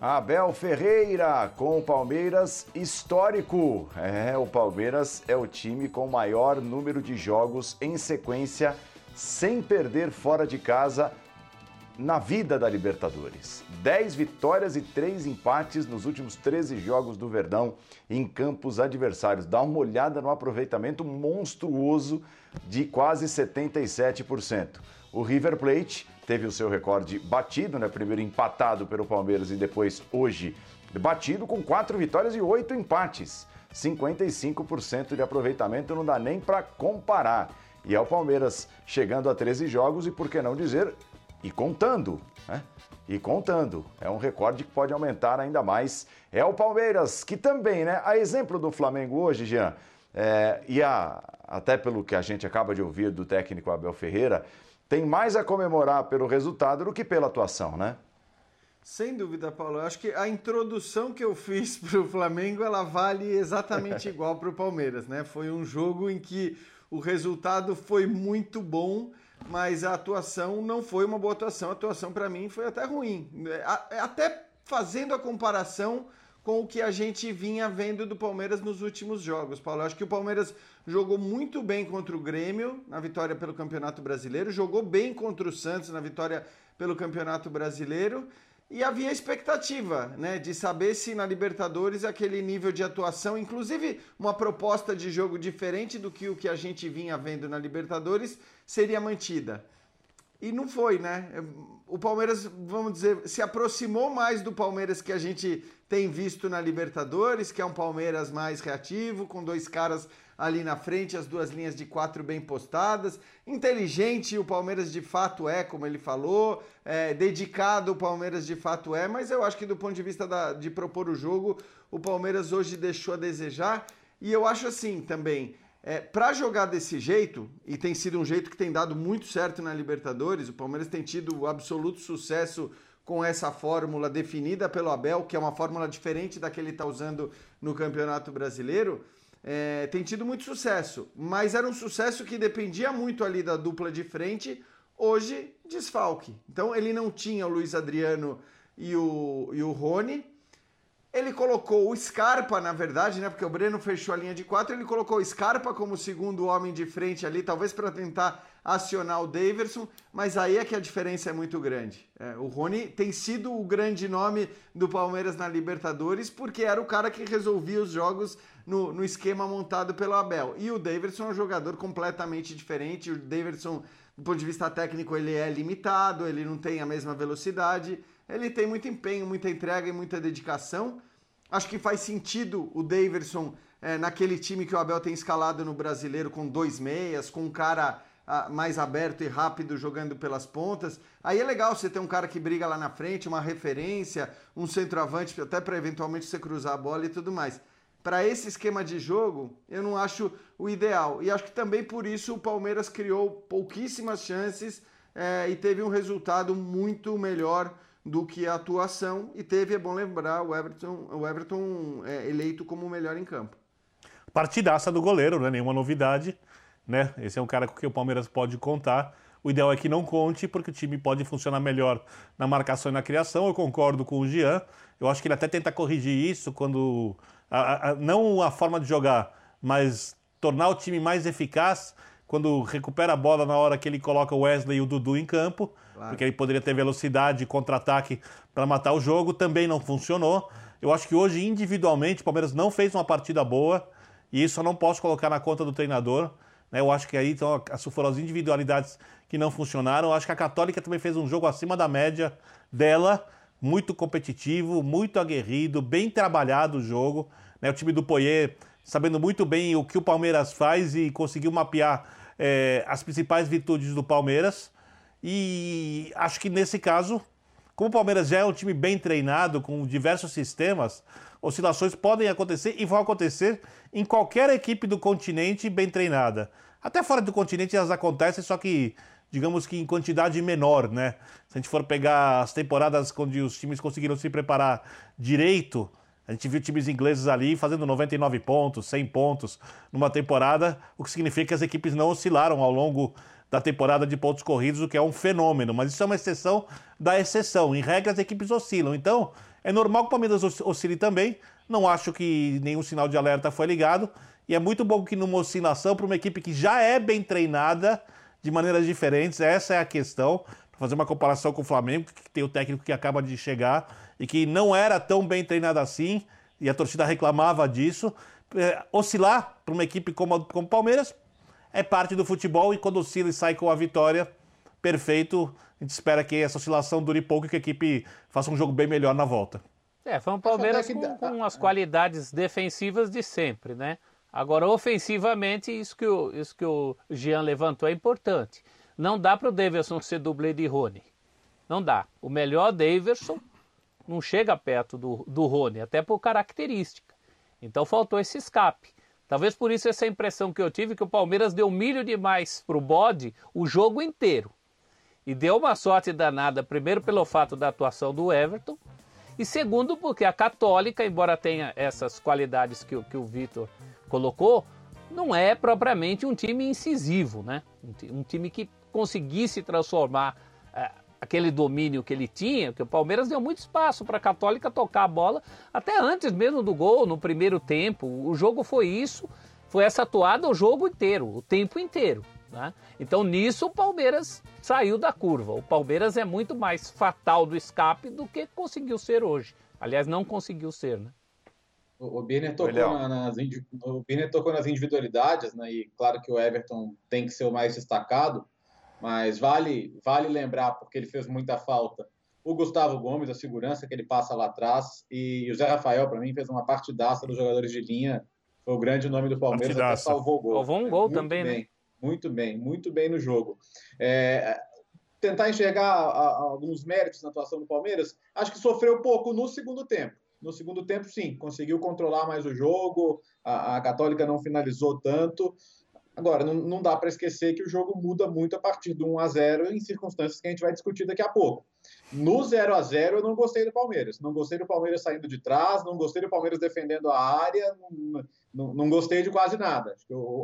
Abel Ferreira com o Palmeiras histórico. É, o Palmeiras é o time com maior número de jogos em sequência sem perder fora de casa na vida da Libertadores. 10 vitórias e 3 empates nos últimos 13 jogos do Verdão em campos adversários. Dá uma olhada no aproveitamento monstruoso de quase 77%. O River Plate teve o seu recorde batido, né? Primeiro empatado pelo Palmeiras e depois hoje batido com 4 vitórias e 8 empates. 55% de aproveitamento não dá nem para comparar. E é o Palmeiras chegando a 13 jogos e, por que não dizer, e contando, né? E contando. É um recorde que pode aumentar ainda mais. É o Palmeiras, que também, né? A exemplo do Flamengo hoje, Jean, é, e a, até pelo que a gente acaba de ouvir do técnico Abel Ferreira, tem mais a comemorar pelo resultado do que pela atuação, né? Sem dúvida, Paulo. Eu acho que a introdução que eu fiz para o Flamengo ela vale exatamente igual para o Palmeiras, né? Foi um jogo em que o resultado foi muito bom mas a atuação não foi uma boa atuação. A atuação, para mim, foi até ruim. É, até fazendo a comparação com o que a gente vinha vendo do Palmeiras nos últimos jogos. Paulo, eu acho que o Palmeiras jogou muito bem contra o Grêmio na vitória pelo Campeonato Brasileiro, jogou bem contra o Santos na vitória pelo Campeonato Brasileiro e havia expectativa, né, de saber se na Libertadores aquele nível de atuação, inclusive uma proposta de jogo diferente do que o que a gente vinha vendo na Libertadores, seria mantida. E não foi, né? O Palmeiras, vamos dizer, se aproximou mais do Palmeiras que a gente tem visto na Libertadores, que é um Palmeiras mais reativo, com dois caras ali na frente, as duas linhas de quatro bem postadas. Inteligente, o Palmeiras de fato é, como ele falou. É, dedicado, o Palmeiras de fato é. Mas eu acho que do ponto de vista da, de propor o jogo, o Palmeiras hoje deixou a desejar. E eu acho assim também. É, para jogar desse jeito, e tem sido um jeito que tem dado muito certo na Libertadores, o Palmeiras tem tido absoluto sucesso com essa fórmula definida pelo Abel, que é uma fórmula diferente da que ele está usando no Campeonato Brasileiro é, tem tido muito sucesso, mas era um sucesso que dependia muito ali da dupla de frente, hoje desfalque. Então ele não tinha o Luiz Adriano e o, e o Rony, ele colocou o Scarpa, na verdade, né? Porque o Breno fechou a linha de quatro, ele colocou o Scarpa como segundo homem de frente ali, talvez para tentar acionar o Daverson, mas aí é que a diferença é muito grande. É, o Rony tem sido o grande nome do Palmeiras na Libertadores, porque era o cara que resolvia os jogos no, no esquema montado pelo Abel. E o Daverson é um jogador completamente diferente. O Daverson, do ponto de vista técnico, ele é limitado, ele não tem a mesma velocidade. Ele tem muito empenho, muita entrega e muita dedicação. Acho que faz sentido o Daverson é, naquele time que o Abel tem escalado no brasileiro com dois meias, com um cara ah, mais aberto e rápido jogando pelas pontas. Aí é legal você ter um cara que briga lá na frente, uma referência, um centroavante, até para eventualmente você cruzar a bola e tudo mais para esse esquema de jogo, eu não acho o ideal. E acho que também por isso o Palmeiras criou pouquíssimas chances é, e teve um resultado muito melhor do que a atuação. E teve, é bom lembrar, o Everton, o Everton é, eleito como o melhor em campo. Partidaça do goleiro, não é nenhuma novidade. Né? Esse é um cara com quem o Palmeiras pode contar. O ideal é que não conte, porque o time pode funcionar melhor na marcação e na criação. Eu concordo com o Jean. Eu acho que ele até tenta corrigir isso quando. A, a, não a forma de jogar, mas tornar o time mais eficaz quando recupera a bola na hora que ele coloca o Wesley e o Dudu em campo, claro. porque ele poderia ter velocidade, contra-ataque para matar o jogo. Também não funcionou. Eu acho que hoje, individualmente, o Palmeiras não fez uma partida boa e isso eu não posso colocar na conta do treinador. Né? Eu acho que aí então, foram as individualidades que não funcionaram. Eu acho que a Católica também fez um jogo acima da média dela, muito competitivo, muito aguerrido, bem trabalhado o jogo. Né? O time do Poyer sabendo muito bem o que o Palmeiras faz e conseguiu mapear é, as principais virtudes do Palmeiras. E acho que nesse caso, como o Palmeiras já é um time bem treinado, com diversos sistemas, oscilações podem acontecer e vão acontecer em qualquer equipe do continente bem treinada. Até fora do continente elas acontecem, só que, digamos que em quantidade menor, né? Se a gente for pegar as temporadas onde os times conseguiram se preparar direito, a gente viu times ingleses ali fazendo 99 pontos, 100 pontos numa temporada, o que significa que as equipes não oscilaram ao longo da temporada de pontos corridos, o que é um fenômeno. Mas isso é uma exceção da exceção. Em regra, as equipes oscilam. Então, é normal que o Palmeiras oscile também. Não acho que nenhum sinal de alerta foi ligado. E é muito bom que numa oscilação para uma equipe que já é bem treinada de maneiras diferentes, essa é a questão. Para fazer uma comparação com o Flamengo, que tem o técnico que acaba de chegar e que não era tão bem treinado assim, e a torcida reclamava disso. É, oscilar para uma equipe como o Palmeiras é parte do futebol e quando oscila e sai com a vitória, perfeito. A gente espera que essa oscilação dure pouco e que a equipe faça um jogo bem melhor na volta. É, foi um Palmeiras com, com as qualidades defensivas de sempre, né? Agora, ofensivamente, isso que o, isso que o Jean levantou é importante. Não dá para o Davidson ser dublê de Rony. Não dá. O melhor Davidson não chega perto do, do Rony, até por característica. Então faltou esse escape. Talvez por isso essa impressão que eu tive que o Palmeiras deu milho demais para o bode o jogo inteiro. E deu uma sorte danada, primeiro pelo fato da atuação do Everton, e segundo porque a Católica, embora tenha essas qualidades que, que o Vitor colocou, não é propriamente um time incisivo, né? Um, time que conseguisse transformar aquele domínio que ele tinha, que o Palmeiras deu muito espaço para a Católica tocar a bola, até antes mesmo do gol, no primeiro tempo. O jogo foi isso, foi essa atuada o jogo inteiro, o tempo inteiro. Né? Então nisso o Palmeiras saiu da curva. O Palmeiras é muito mais fatal do escape do que conseguiu ser hoje. Aliás, não conseguiu ser, né? O Birner tocou, na, nas, o Birner tocou nas individualidades, né? E claro que o Everton tem que ser o mais destacado, mas vale, vale lembrar, porque ele fez muita falta, o Gustavo Gomes, a segurança que ele passa lá atrás, e o Zé Rafael, para mim, fez uma partidaça dos jogadores de linha, foi o grande nome do Palmeiras, até salvou o gol. Salvou um gol muito também, bem, né? Muito bem, muito bem no jogo. É, tentar enxergar a, a, alguns méritos na atuação do Palmeiras, acho que sofreu pouco no segundo tempo. No segundo tempo, sim, conseguiu controlar mais o jogo, a, a Católica não finalizou tanto, Agora, não, não dá para esquecer que o jogo muda muito a partir do 1 a 0 em circunstâncias que a gente vai discutir daqui a pouco. No 0 a 0 eu não gostei do Palmeiras. Não gostei do Palmeiras saindo de trás, não gostei do Palmeiras defendendo a área, não, não, não gostei de quase nada.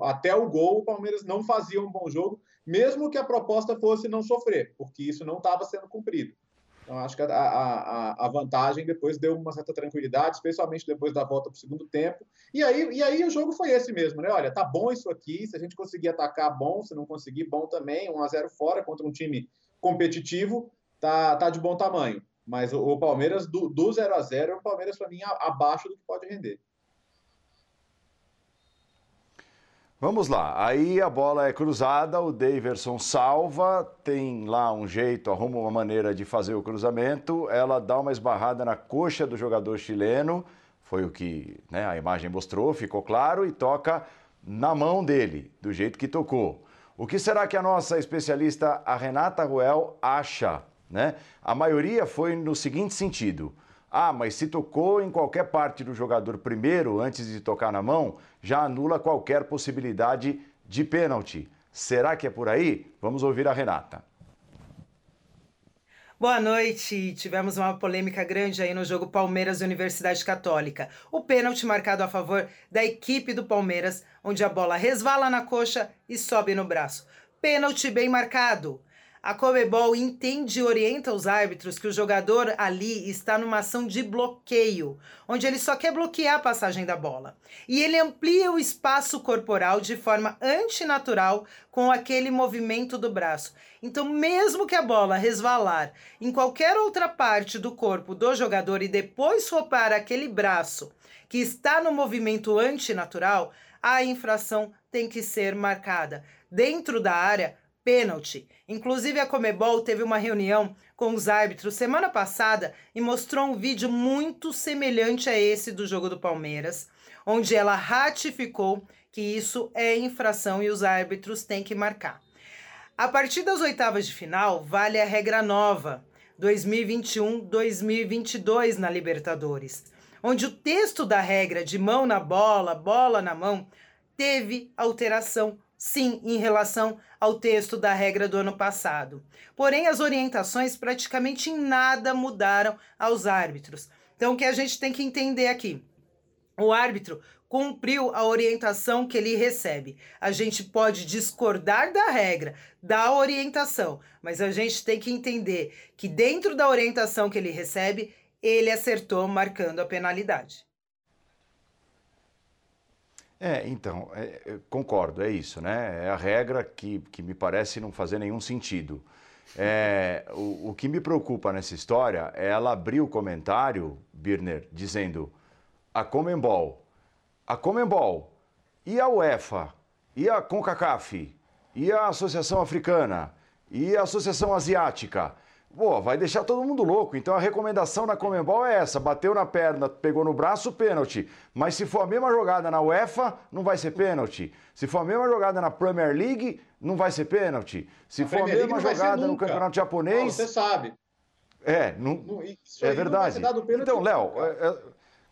Até o gol, o Palmeiras não fazia um bom jogo, mesmo que a proposta fosse não sofrer, porque isso não estava sendo cumprido. Então, acho que a, a, a, vantagem depois deu uma certa tranquilidade, especialmente depois da volta para o segundo tempo. E aí, e aí o jogo foi esse mesmo, né? Olha, tá bom isso aqui, se a gente conseguir atacar, bom, se não conseguir, bom também. 1 a 0 fora contra um time competitivo, tá, tá de bom tamanho. Mas o, o Palmeiras, do, do 0 a 0 é o Palmeiras, para mim, abaixo do que pode render. Vamos lá, aí a bola é cruzada, o Daverson salva, tem lá um jeito, arruma uma maneira de fazer o cruzamento, ela dá uma esbarrada na coxa do jogador chileno, foi o que né, a imagem mostrou, ficou claro, e toca na mão dele, do jeito que tocou. O que será que a nossa especialista, a Renata Ruel, acha? Né? A maioria foi no seguinte sentido: ah, mas se tocou em qualquer parte do jogador primeiro, antes de tocar na mão, já anula qualquer possibilidade de pênalti. Será que é por aí? Vamos ouvir a Renata. Boa noite. Tivemos uma polêmica grande aí no jogo Palmeiras Universidade Católica. O pênalti marcado a favor da equipe do Palmeiras, onde a bola resvala na coxa e sobe no braço. Pênalti bem marcado. A Comebol entende e orienta os árbitros que o jogador ali está numa ação de bloqueio, onde ele só quer bloquear a passagem da bola. E ele amplia o espaço corporal de forma antinatural com aquele movimento do braço. Então, mesmo que a bola resvalar em qualquer outra parte do corpo do jogador e depois for aquele braço que está no movimento antinatural, a infração tem que ser marcada dentro da área pênalti. Inclusive, a Comebol teve uma reunião com os árbitros semana passada e mostrou um vídeo muito semelhante a esse do jogo do Palmeiras, onde ela ratificou que isso é infração e os árbitros têm que marcar. A partir das oitavas de final, vale a regra nova 2021-2022 na Libertadores, onde o texto da regra de mão na bola, bola na mão, teve alteração sim, em relação ao texto da regra do ano passado. Porém, as orientações praticamente em nada mudaram aos árbitros. Então, o que a gente tem que entender aqui? O árbitro cumpriu a orientação que ele recebe. A gente pode discordar da regra, da orientação, mas a gente tem que entender que dentro da orientação que ele recebe, ele acertou marcando a penalidade. É, então, é, concordo, é isso, né? É a regra que, que me parece não fazer nenhum sentido. É, o, o que me preocupa nessa história é ela abrir o comentário, Birner, dizendo a Comembol, a Comembol e a UEFA, e a CONCACAF, e a Associação Africana, e a Associação Asiática Pô, vai deixar todo mundo louco. Então a recomendação na Comembol é essa: bateu na perna, pegou no braço, pênalti. Mas se for a mesma jogada na UEFA, não vai ser pênalti. Se for a mesma jogada na Premier League, não vai ser pênalti. Se a for a mesma jogada no campeonato japonês. Não, você sabe. É, não, é verdade. então, Léo, é, é,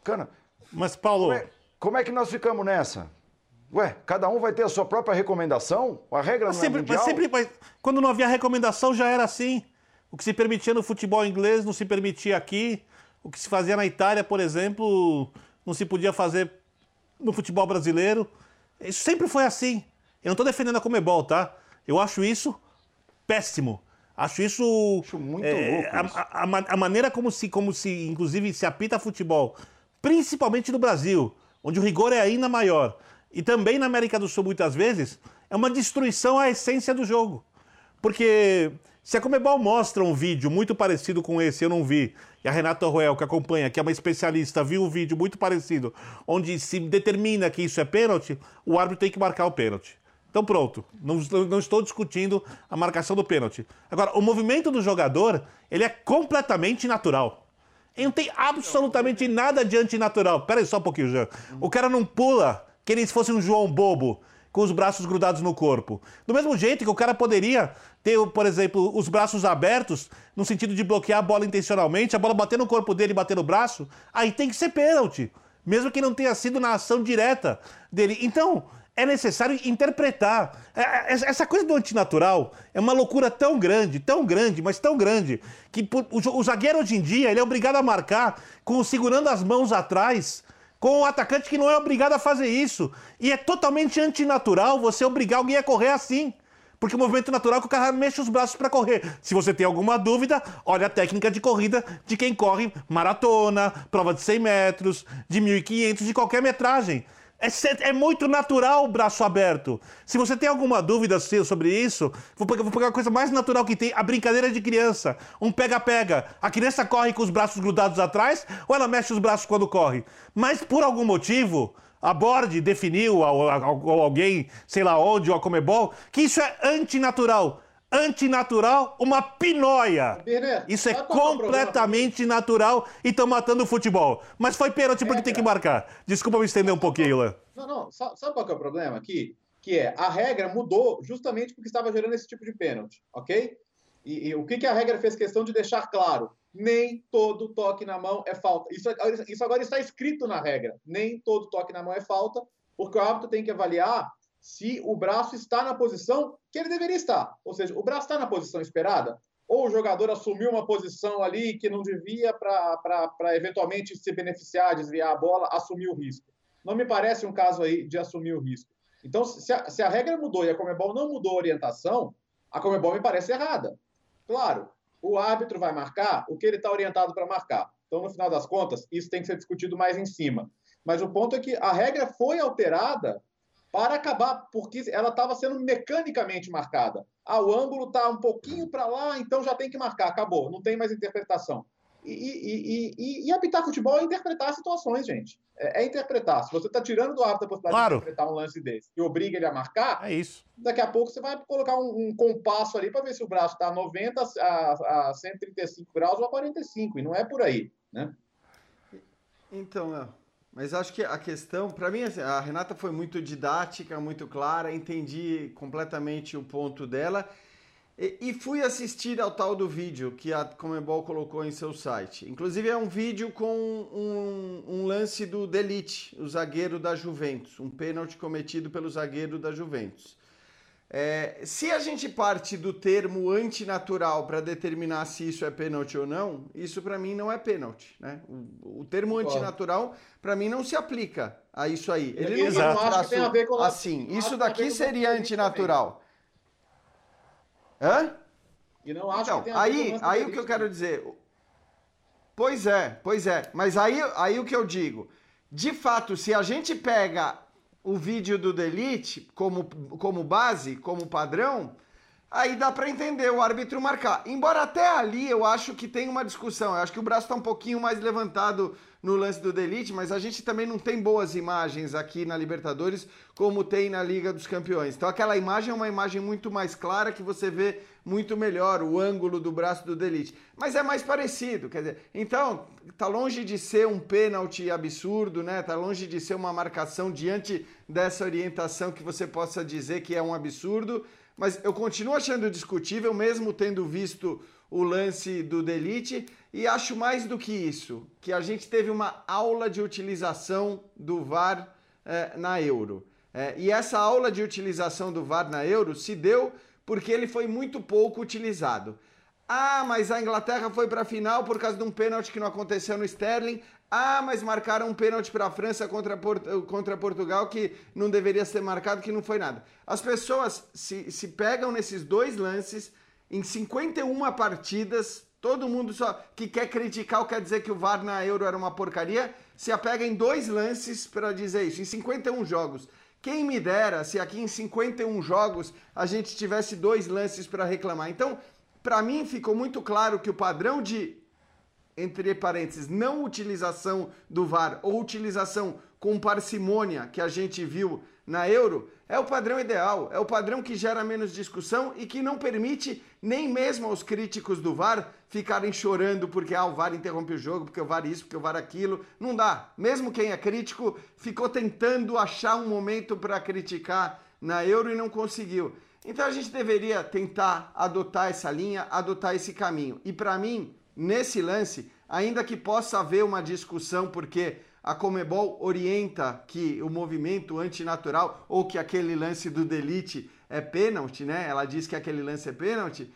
Cana. Mas, Paulo. Como é, como é, que nós ficamos nessa? Ué, cada um vai ter a sua própria recomendação? A regra mas não é sempre, é mundial? Mas sempre, mas quando não havia recomendação já era assim. O que se permitia no futebol inglês não se permitia aqui. O que se fazia na Itália, por exemplo, não se podia fazer no futebol brasileiro. Isso sempre foi assim. Eu não estou defendendo a Comebol, tá? Eu acho isso péssimo. Acho isso. Acho muito é, louco. A, a, a, maneira como se, como se, inclusive, se apita futebol, principalmente no Brasil, onde o rigor é ainda maior, e também na América do Sul, muitas vezes, é uma destruição à essência do jogo. Porque se a Comebol mostra um vídeo muito parecido com esse, eu não vi, e a Renata Roel, que acompanha, que é uma especialista, viu um vídeo muito parecido, onde se determina que isso é pênalti, o árbitro tem que marcar o pênalti. Então pronto, não, não, estou discutindo a marcação do pênalti. Agora, o movimento do jogador, ele é completamente natural. Ele não tem absolutamente nada de antinatural. Pera aí só um pouquinho, Jean. O cara não pula que ele fosse um João Bobo com os braços grudados no corpo. Do mesmo jeito que o cara poderia ter, por exemplo, os braços abertos, no sentido de bloquear a bola intencionalmente, a bola bater no corpo dele e bater no braço, aí tem que ser pênalti. Mesmo que não tenha sido na ação direta dele. Então, é necessário interpretar. É, é, essa coisa do antinatural é uma loucura tão grande, tão grande, mas tão grande, que o zagueiro hoje em dia ele é obrigado a marcar com segurando as mãos atrás com um atacante que não é obrigado a fazer isso. E é totalmente antinatural você obrigar alguém a correr assim. Porque o movimento natural é que o cara mexe os braços para correr. Se você tem alguma dúvida, olha a técnica de corrida de quem corre maratona, prova de 100 metros, de 1.500, de qualquer metragem. É, é, muito natural o braço aberto. Se você tem alguma dúvida sobre isso, vou pegar, vou pegar a coisa mais natural que tem, a brincadeira de criança. Um pega-pega. A criança corre com os braços grudados atrás ou ela mexe os braços quando corre? Mas por algum motivo, a Board definiu, ou, alguém, sei lá onde, ou a Comebol, que isso é antinatural antinatural, uma pinóia. Isso é, é completamente natural e estão matando o futebol. Mas foi pênalti porque tem que marcar. Desculpa me estender um pouquinho, Lan. Não, não. Sabe qual é o problema aqui? Que é, a regra mudou justamente porque estava gerando esse tipo de pênalti, ok? E, e o que, que a regra fez questão de deixar claro? Nem todo toque na mão é falta. Isso, isso agora está escrito na regra. Nem todo toque na mão é falta, porque o árbitro tem que avaliar se o braço está na posição que ele deveria estar. Ou seja, o braço está na posição esperada? ou o jogador assumiu uma posição ali que não devia para eventualmente se beneficiar, desviar a bola, assumir o risco. Não me parece um caso aí de assumir o risco. Então, se a, se a regra mudou e a Comebol não mudou a orientação, a Comebol me parece errada. Claro, o árbitro vai marcar o que ele está orientado para marcar. Então, no final das contas, isso tem que ser discutido mais em cima. Mas o ponto é que a regra foi alterada para acabar, porque ela estava sendo mecanicamente marcada. Ah, o ângulo está um pouquinho para lá, então já tem que marcar, acabou, não tem mais interpretação. E, e, e, e, apitar futebol é interpretar situações, gente. É, é interpretar. Se você está tirando do árbitro a possibilidade claro. de interpretar um lance desse e obriga ele a marcar, é isso. daqui a pouco você vai colocar um, um compasso ali para ver se o braço está a 90, a, a 135 graus ou a 45, e não é por aí, né? Então, mas acho que a questão, para mim, assim, a Renata foi muito didática, muito clara, entendi completamente o ponto dela. E, e, fui assistir ao tal do vídeo que a Comebol colocou em seu site. Inclusive é um vídeo com um, um lance do Delite, o zagueiro da Juventus, um pênalti cometido pelo zagueiro da Juventus. É, se a gente parte do termo antinatural para determinar se isso é pênalti ou não, isso para mim não é pênalti. Né? O, o termo antinatural para mim não se aplica a isso aí. Ele não é um traço assim. Isso daqui seria antinatural. Hã? E não acho então, que tem aí, aí o que eu quero dizer. Pois é, pois é. Mas aí, aí o que eu digo. De fato, se a gente pega o vídeo do Delete como, como base, como padrão, aí dá para entender o árbitro marcar. Embora até ali eu acho que tem uma discussão. Eu acho que o braço está um pouquinho mais levantado no lance do Delite, mas a gente também não tem boas imagens aqui na Libertadores como tem na Liga dos Campeões. Então aquela imagem é uma imagem muito mais clara que você vê muito melhor o ângulo do braço do Delite. Mas é mais parecido, quer dizer, então tá longe de ser um pênalti absurdo, né? Tá longe de ser uma marcação diante dessa orientação que você possa dizer que é um absurdo, mas eu continuo achando discutível mesmo tendo visto o lance do Delite e acho mais do que isso, que a gente teve uma aula de utilização do VAR eh, na Euro. Eh, e essa aula de utilização do VAR na Euro se deu porque ele foi muito pouco utilizado. Ah, mas a Inglaterra foi para a final por causa de um pênalti que não aconteceu no Sterling. Ah, mas marcaram um pênalti para a França contra, Port contra Portugal que não deveria ser marcado, que não foi nada. As pessoas se, se pegam nesses dois lances em 51 partidas, todo mundo só que quer criticar ou quer dizer que o VAR na Euro era uma porcaria, se apega em dois lances para dizer isso, em 51 jogos. Quem me dera se aqui em 51 jogos a gente tivesse dois lances para reclamar. Então, para mim ficou muito claro que o padrão de entre parênteses, não utilização do VAR ou utilização com parcimônia que a gente viu na Euro, é o padrão ideal, é o padrão que gera menos discussão e que não permite nem mesmo aos críticos do VAR ficarem chorando porque ah, o VAR interrompe o jogo, porque o VAR isso, porque o VAR aquilo. Não dá. Mesmo quem é crítico ficou tentando achar um momento para criticar na Euro e não conseguiu. Então a gente deveria tentar adotar essa linha, adotar esse caminho. E para mim, nesse lance, ainda que possa haver uma discussão porque a Comebol orienta que o movimento antinatural ou que aquele lance do Delite é pênalti, né? Ela diz que aquele lance é pênalti.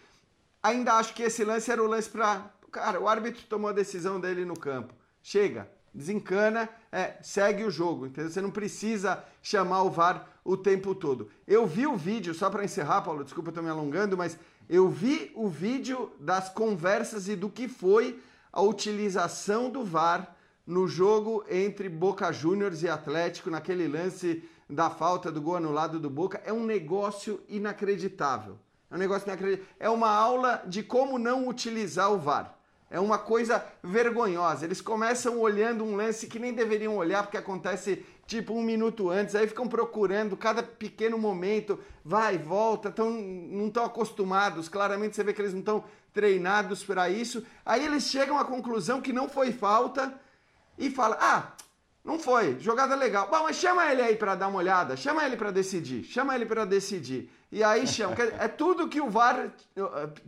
Ainda acho que esse lance era o lance para. Cara, o árbitro tomou a decisão dele no campo. Chega, desencana, é, segue o jogo, entendeu? Você não precisa chamar o VAR o tempo todo. Eu vi o vídeo, só para encerrar, Paulo, desculpa eu tô me alongando, mas eu vi o vídeo das conversas e do que foi a utilização do VAR no jogo entre Boca Juniors e Atlético, naquele lance da falta do gol anulado do Boca, é um negócio inacreditável. É um negócio inacreditável. É uma aula de como não utilizar o VAR. É uma coisa vergonhosa. Eles começam olhando um lance que nem deveriam olhar, porque acontece tipo um minuto antes, aí ficam procurando cada pequeno momento, vai, volta, tão, não estão acostumados. Claramente você vê que eles não estão treinados para isso. Aí eles chegam à conclusão que não foi falta e fala: ah, não foi, jogada legal. Bom, mas chama ele aí para dar uma olhada, chama ele para decidir, chama ele para decidir. E aí chama. é tudo que o VAR,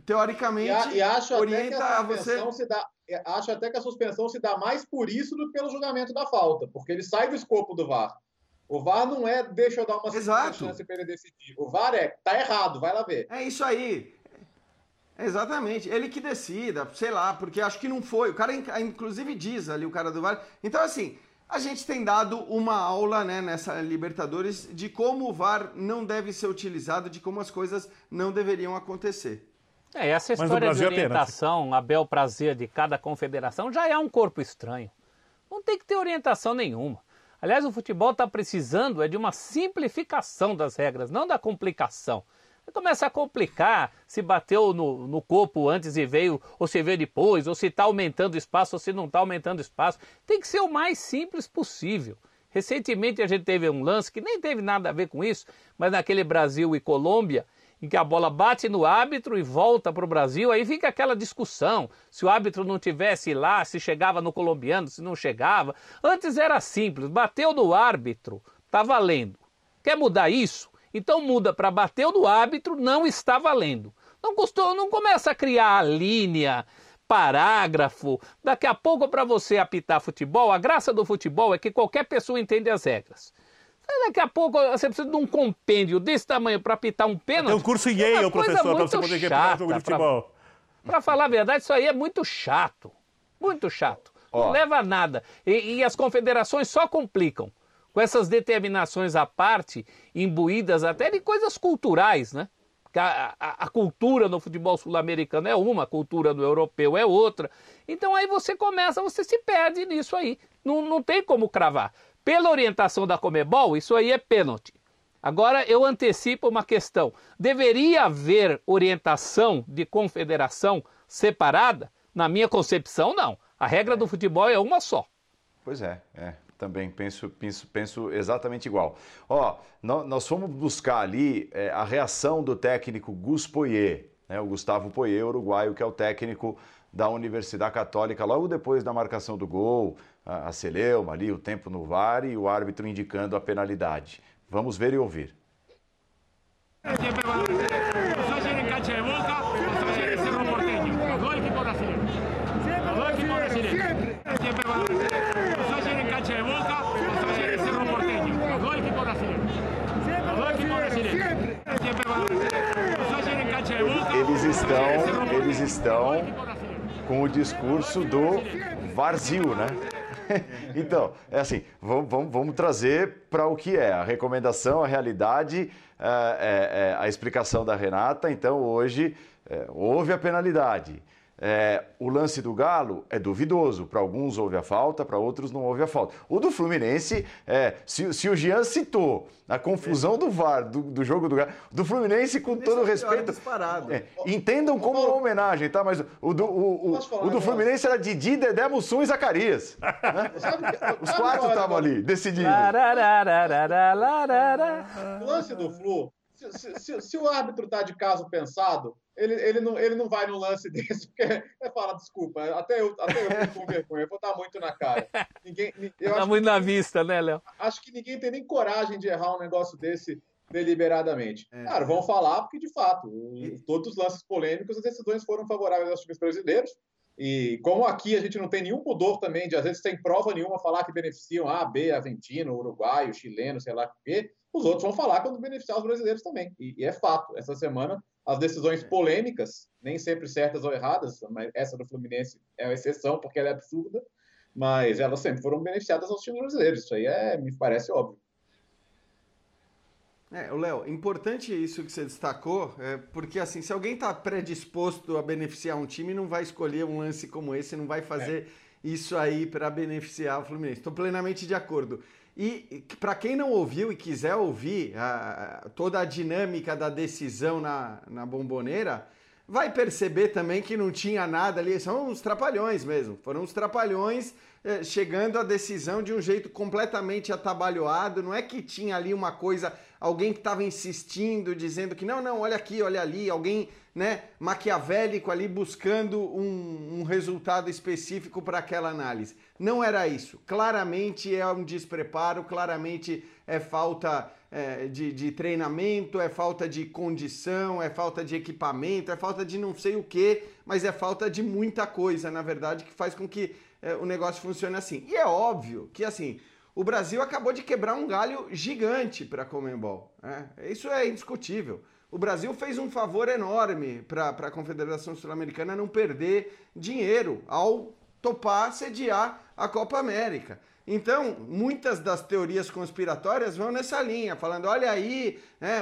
teoricamente, e, e acho orienta a, a você. Se dá, acho até que a suspensão se dá mais por isso do que pelo julgamento da falta, porque ele sai do escopo do VAR. O VAR não é deixa eu dar uma Exato. chance para ele decidir. O VAR é tá errado, vai lá ver. É isso aí. Exatamente, ele que decida, sei lá, porque acho que não foi. O cara, inclusive, diz ali, o cara do VAR. Então, assim, a gente tem dado uma aula né, nessa Libertadores de como o VAR não deve ser utilizado, de como as coisas não deveriam acontecer. É, essa história de orientação, a bel prazer de cada confederação já é um corpo estranho. Não tem que ter orientação nenhuma. Aliás, o futebol está precisando é de uma simplificação das regras, não da complicação começa a complicar se bateu no, no corpo antes e veio, ou se veio depois, ou se está aumentando espaço, ou se não está aumentando espaço. Tem que ser o mais simples possível. Recentemente a gente teve um lance que nem teve nada a ver com isso, mas naquele Brasil e Colômbia, em que a bola bate no árbitro e volta para o Brasil, aí fica aquela discussão. Se o árbitro não tivesse lá, se chegava no colombiano, se não chegava. Antes era simples, bateu no árbitro, tá valendo. Quer mudar isso? Então muda para bateu no árbitro, não está valendo. Não custou, não começa a criar linha, parágrafo. Daqui a pouco para você apitar futebol, a graça do futebol é que qualquer pessoa entende as regras. Daqui a pouco você precisa de um compêndio desse tamanho para apitar um pênalti. Tem um curso Yale, é professor, para você poder apitar um jogo de futebol. Para falar a verdade, isso aí é muito chato. Muito chato. Não leva a nada. E, e as confederações só complicam com essas determinações à parte, imbuídas até de coisas culturais, né? A, a, a cultura no futebol sul-americano é uma, a cultura no europeu é outra. Então aí você começa, você se perde nisso aí. Não, não tem como cravar. Pela orientação da Comebol, isso aí é pênalti. Agora eu antecipo uma questão: deveria haver orientação de confederação separada? Na minha concepção, não. A regra do futebol é uma só. Pois é, é também penso, penso, penso exatamente igual. Ó, nós fomos buscar ali é, a reação do técnico Gus Poirier, né, o Gustavo Poirier, uruguaio, que é o técnico da Universidade Católica, logo depois da marcação do gol, a, a celeuma ali, o tempo no VAR e o árbitro indicando a penalidade. Vamos ver e ouvir. Eles estão, com o discurso do vazio, né? então, é assim, vamos, vamos, vamos trazer para o que é a recomendação, a realidade, é, é, a explicação da Renata. Então, hoje houve a penalidade. É, o lance do Galo é duvidoso. Para alguns houve a falta, para outros não houve a falta. O do Fluminense, é, se, se, o Jean citou a confusão do VAR, do, do jogo do Galo, do Fluminense, com todo respeito. É, entendam como uma homenagem, tá? Mas o do, o, o, o do Fluminense era Didi, Dedé, Mussum e Zacarias. Né? Os quatro estavam ali, decidindo. O lance do Flu, se, se, se, o árbitro está de caso pensado, ele, ele, não, ele não vai no lance desse, porque é falar, desculpa, até eu, até eu fico com vergonha, eu vou estar muito na cara. Ninguém, eu tá muito na vista, né, Léo? Acho que ninguém tem nem coragem de errar um negócio desse deliberadamente. É. Claro, vão falar porque, de fato, todos os lances polêmicos, as decisões foram favoráveis aos times brasileiros. E como aqui a gente não tem nenhum pudor também de, às vezes, sem prova nenhuma, falar que beneficiam A, B, Argentino, Uruguaio, chileno, sei lá o quê, os outros vão falar quando beneficiar os brasileiros também. E, e, é fato, essa semana, as decisões polêmicas, nem sempre certas ou erradas, mas essa do Fluminense é uma exceção, porque ela é absurda, mas elas sempre foram beneficiadas aos times brasileiros. Isso aí é, me parece óbvio. É, Léo, importante isso que você destacou, é, porque assim, se alguém está predisposto a beneficiar um time, não vai escolher um lance como esse, não vai fazer é. isso aí para beneficiar o Fluminense. Estou plenamente de acordo. E para quem não ouviu e quiser ouvir a, toda a dinâmica da decisão na, na bomboneira, vai perceber também que não tinha nada ali, são uns trapalhões mesmo. Foram uns trapalhões chegando à decisão de um jeito completamente atabalhoado. Não é que tinha ali uma coisa, alguém que estava insistindo, dizendo que não, não, olha aqui, olha ali, alguém né, maquiavélico ali buscando um, um resultado específico para aquela análise. Não era isso. Claramente é um despreparo, claramente é falta é, de, de, treinamento, é falta de condição, é falta de equipamento, é falta de não sei o que, mas é falta de muita coisa, na verdade, que faz com que é, o negócio funcione assim. E é óbvio que assim. O Brasil acabou de quebrar um galho gigante para a Comembol. Né? Isso é indiscutível. O Brasil fez um favor enorme para a Confederação Sul-Americana não perder dinheiro ao topar sediar a Copa América. Então, muitas das teorias conspiratórias vão nessa linha, falando: olha aí, né,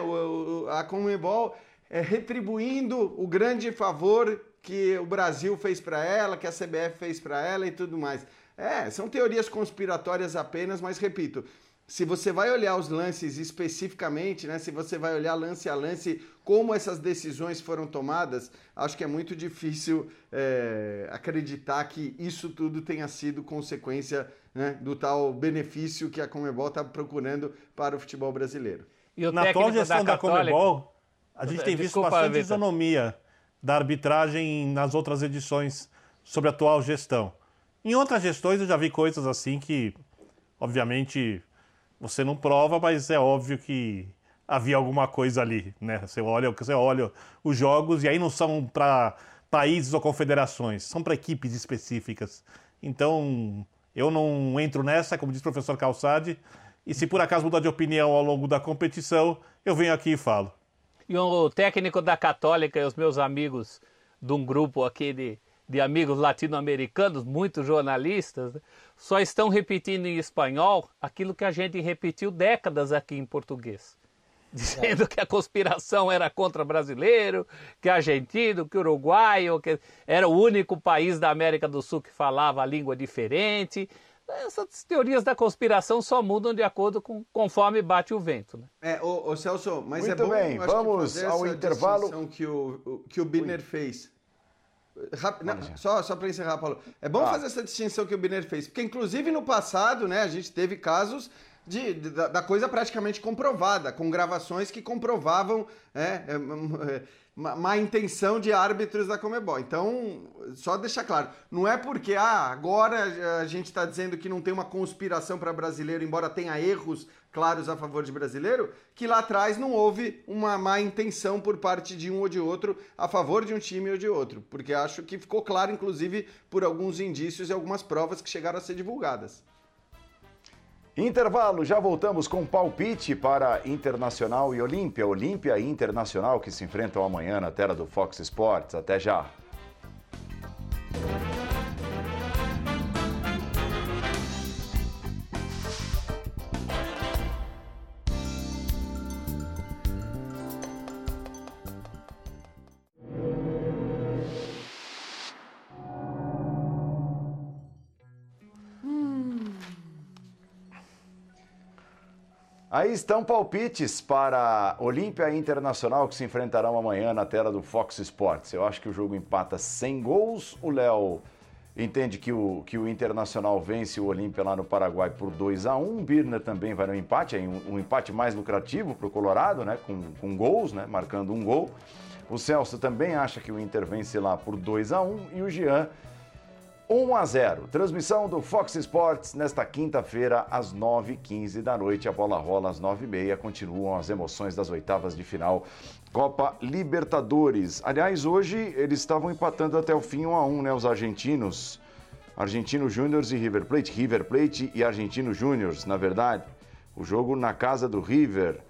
a Comebol é, retribuindo o grande favor que o Brasil fez para ela, que a CBF fez para ela e tudo mais. É, são teorias conspiratórias apenas, mas repito, se você vai olhar os lances especificamente, né, se você vai olhar lance a lance como essas decisões foram tomadas, acho que é muito difícil é, acreditar que isso tudo tenha sido consequência né, do tal benefício que a Comebol está procurando para o futebol brasileiro. E Na atual gestão da, da Comebol, a gente tem visto bastante Victor. isonomia da arbitragem nas outras edições sobre a atual gestão. Em outras gestões eu já vi coisas assim que, obviamente, você não prova, mas é óbvio que havia alguma coisa ali, né? Você olha, você olha os jogos e aí não são para países ou confederações, são para equipes específicas. Então, eu não entro nessa, como diz o professor Calçade, e se por acaso mudar de opinião ao longo da competição, eu venho aqui e falo. E o técnico da Católica e os meus amigos de um grupo aqui de, de amigos latino-americanos, muitos jornalistas, né, só estão repetindo em espanhol aquilo que a gente repetiu décadas aqui em português. Dizendo é. que a conspiração era contra brasileiro, que argentino, que uruguaio, que era o único país da América do Sul que falava a língua diferente. Essas teorias da conspiração só mudam de acordo com conforme bate o vento. Né? É, ô, ô Celso, mas Muito é bom bem, vamos ao intervalo. que o, que o Birner fez não, só só para encerrar, Paulo. É bom ah. fazer essa distinção que o Biner fez, porque inclusive no passado, né, a gente teve casos de, de da, da, coisa praticamente comprovada, com gravações que comprovavam é, é, é, má intenção de árbitros da Comebol. Então, só deixar claro, não é porque ah, agora a gente está dizendo que não tem uma conspiração para brasileiro, embora tenha erros claros a favor de brasileiro, que lá atrás não houve uma má intenção por parte de um ou de outro a favor de um time ou de outro. Porque acho que ficou claro, inclusive, por alguns indícios e algumas provas que chegaram a ser divulgadas. Intervalo, já voltamos com palpite para Internacional e Olímpia. Olímpia e Internacional que se enfrentam amanhã na tela do Fox Sports. Até já. Aí estão palpites para Olímpia Internacional que se enfrentarão amanhã na tela do Fox Sports. Eu acho que o jogo empata sem gols. O Léo entende que o, que o Internacional vence o Olímpia lá no Paraguai por 2 a 1 O Birner também vai no empate, um, um empate mais lucrativo para o Colorado, né? Com, com gols, né? Marcando um gol. O Celso também acha que o Inter vence lá por 2 a 1 e o Jean 1 a 0. Transmissão do Fox Sports nesta quinta-feira às 9h15 da noite. A bola rola às 9h30. Continuam as emoções das oitavas de final Copa Libertadores. Aliás, hoje eles estavam empatando até o fim 1 a 1, né, os argentinos. Argentino Júniors e River Plate, River Plate e Argentino Júniors, na verdade. O jogo na casa do River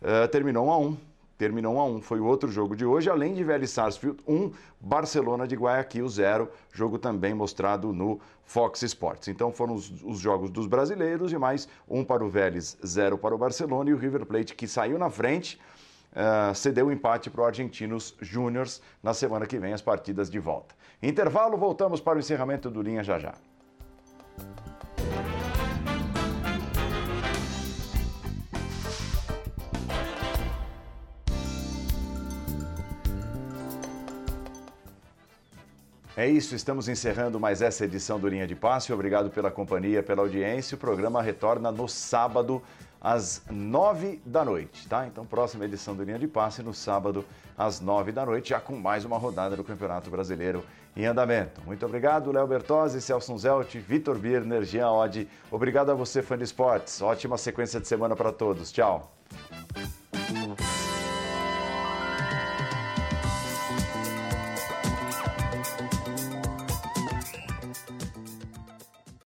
uh, terminou 1 a 1 terminou 1 a 1. Foi o outro jogo de hoje, além de Vélez Sarsfield 1, Barcelona de Guayaquil 0, jogo também mostrado no Fox Sports. Então foram os, os, jogos dos brasileiros e mais um para o Vélez, 0 para o Barcelona e o River Plate que saiu na frente. Uh, cedeu o um empate para o Argentinos Júniors na semana que vem as partidas de volta. Intervalo, voltamos para o encerramento do Linha já já. É isso, estamos encerrando mais essa edição do Linha de Passe. Obrigado pela companhia, pela audiência. O programa retorna no sábado às nove da noite, tá? Então, próxima edição do Linha de Passe no sábado às nove da noite, já com mais uma rodada do Campeonato Brasileiro em andamento. Muito obrigado, Léo Bertozzi, Celso Zelt, Vitor Birner, Jean Oddi. Obrigado a você, fã de esportes. Ótima sequência de semana para todos. Tchau.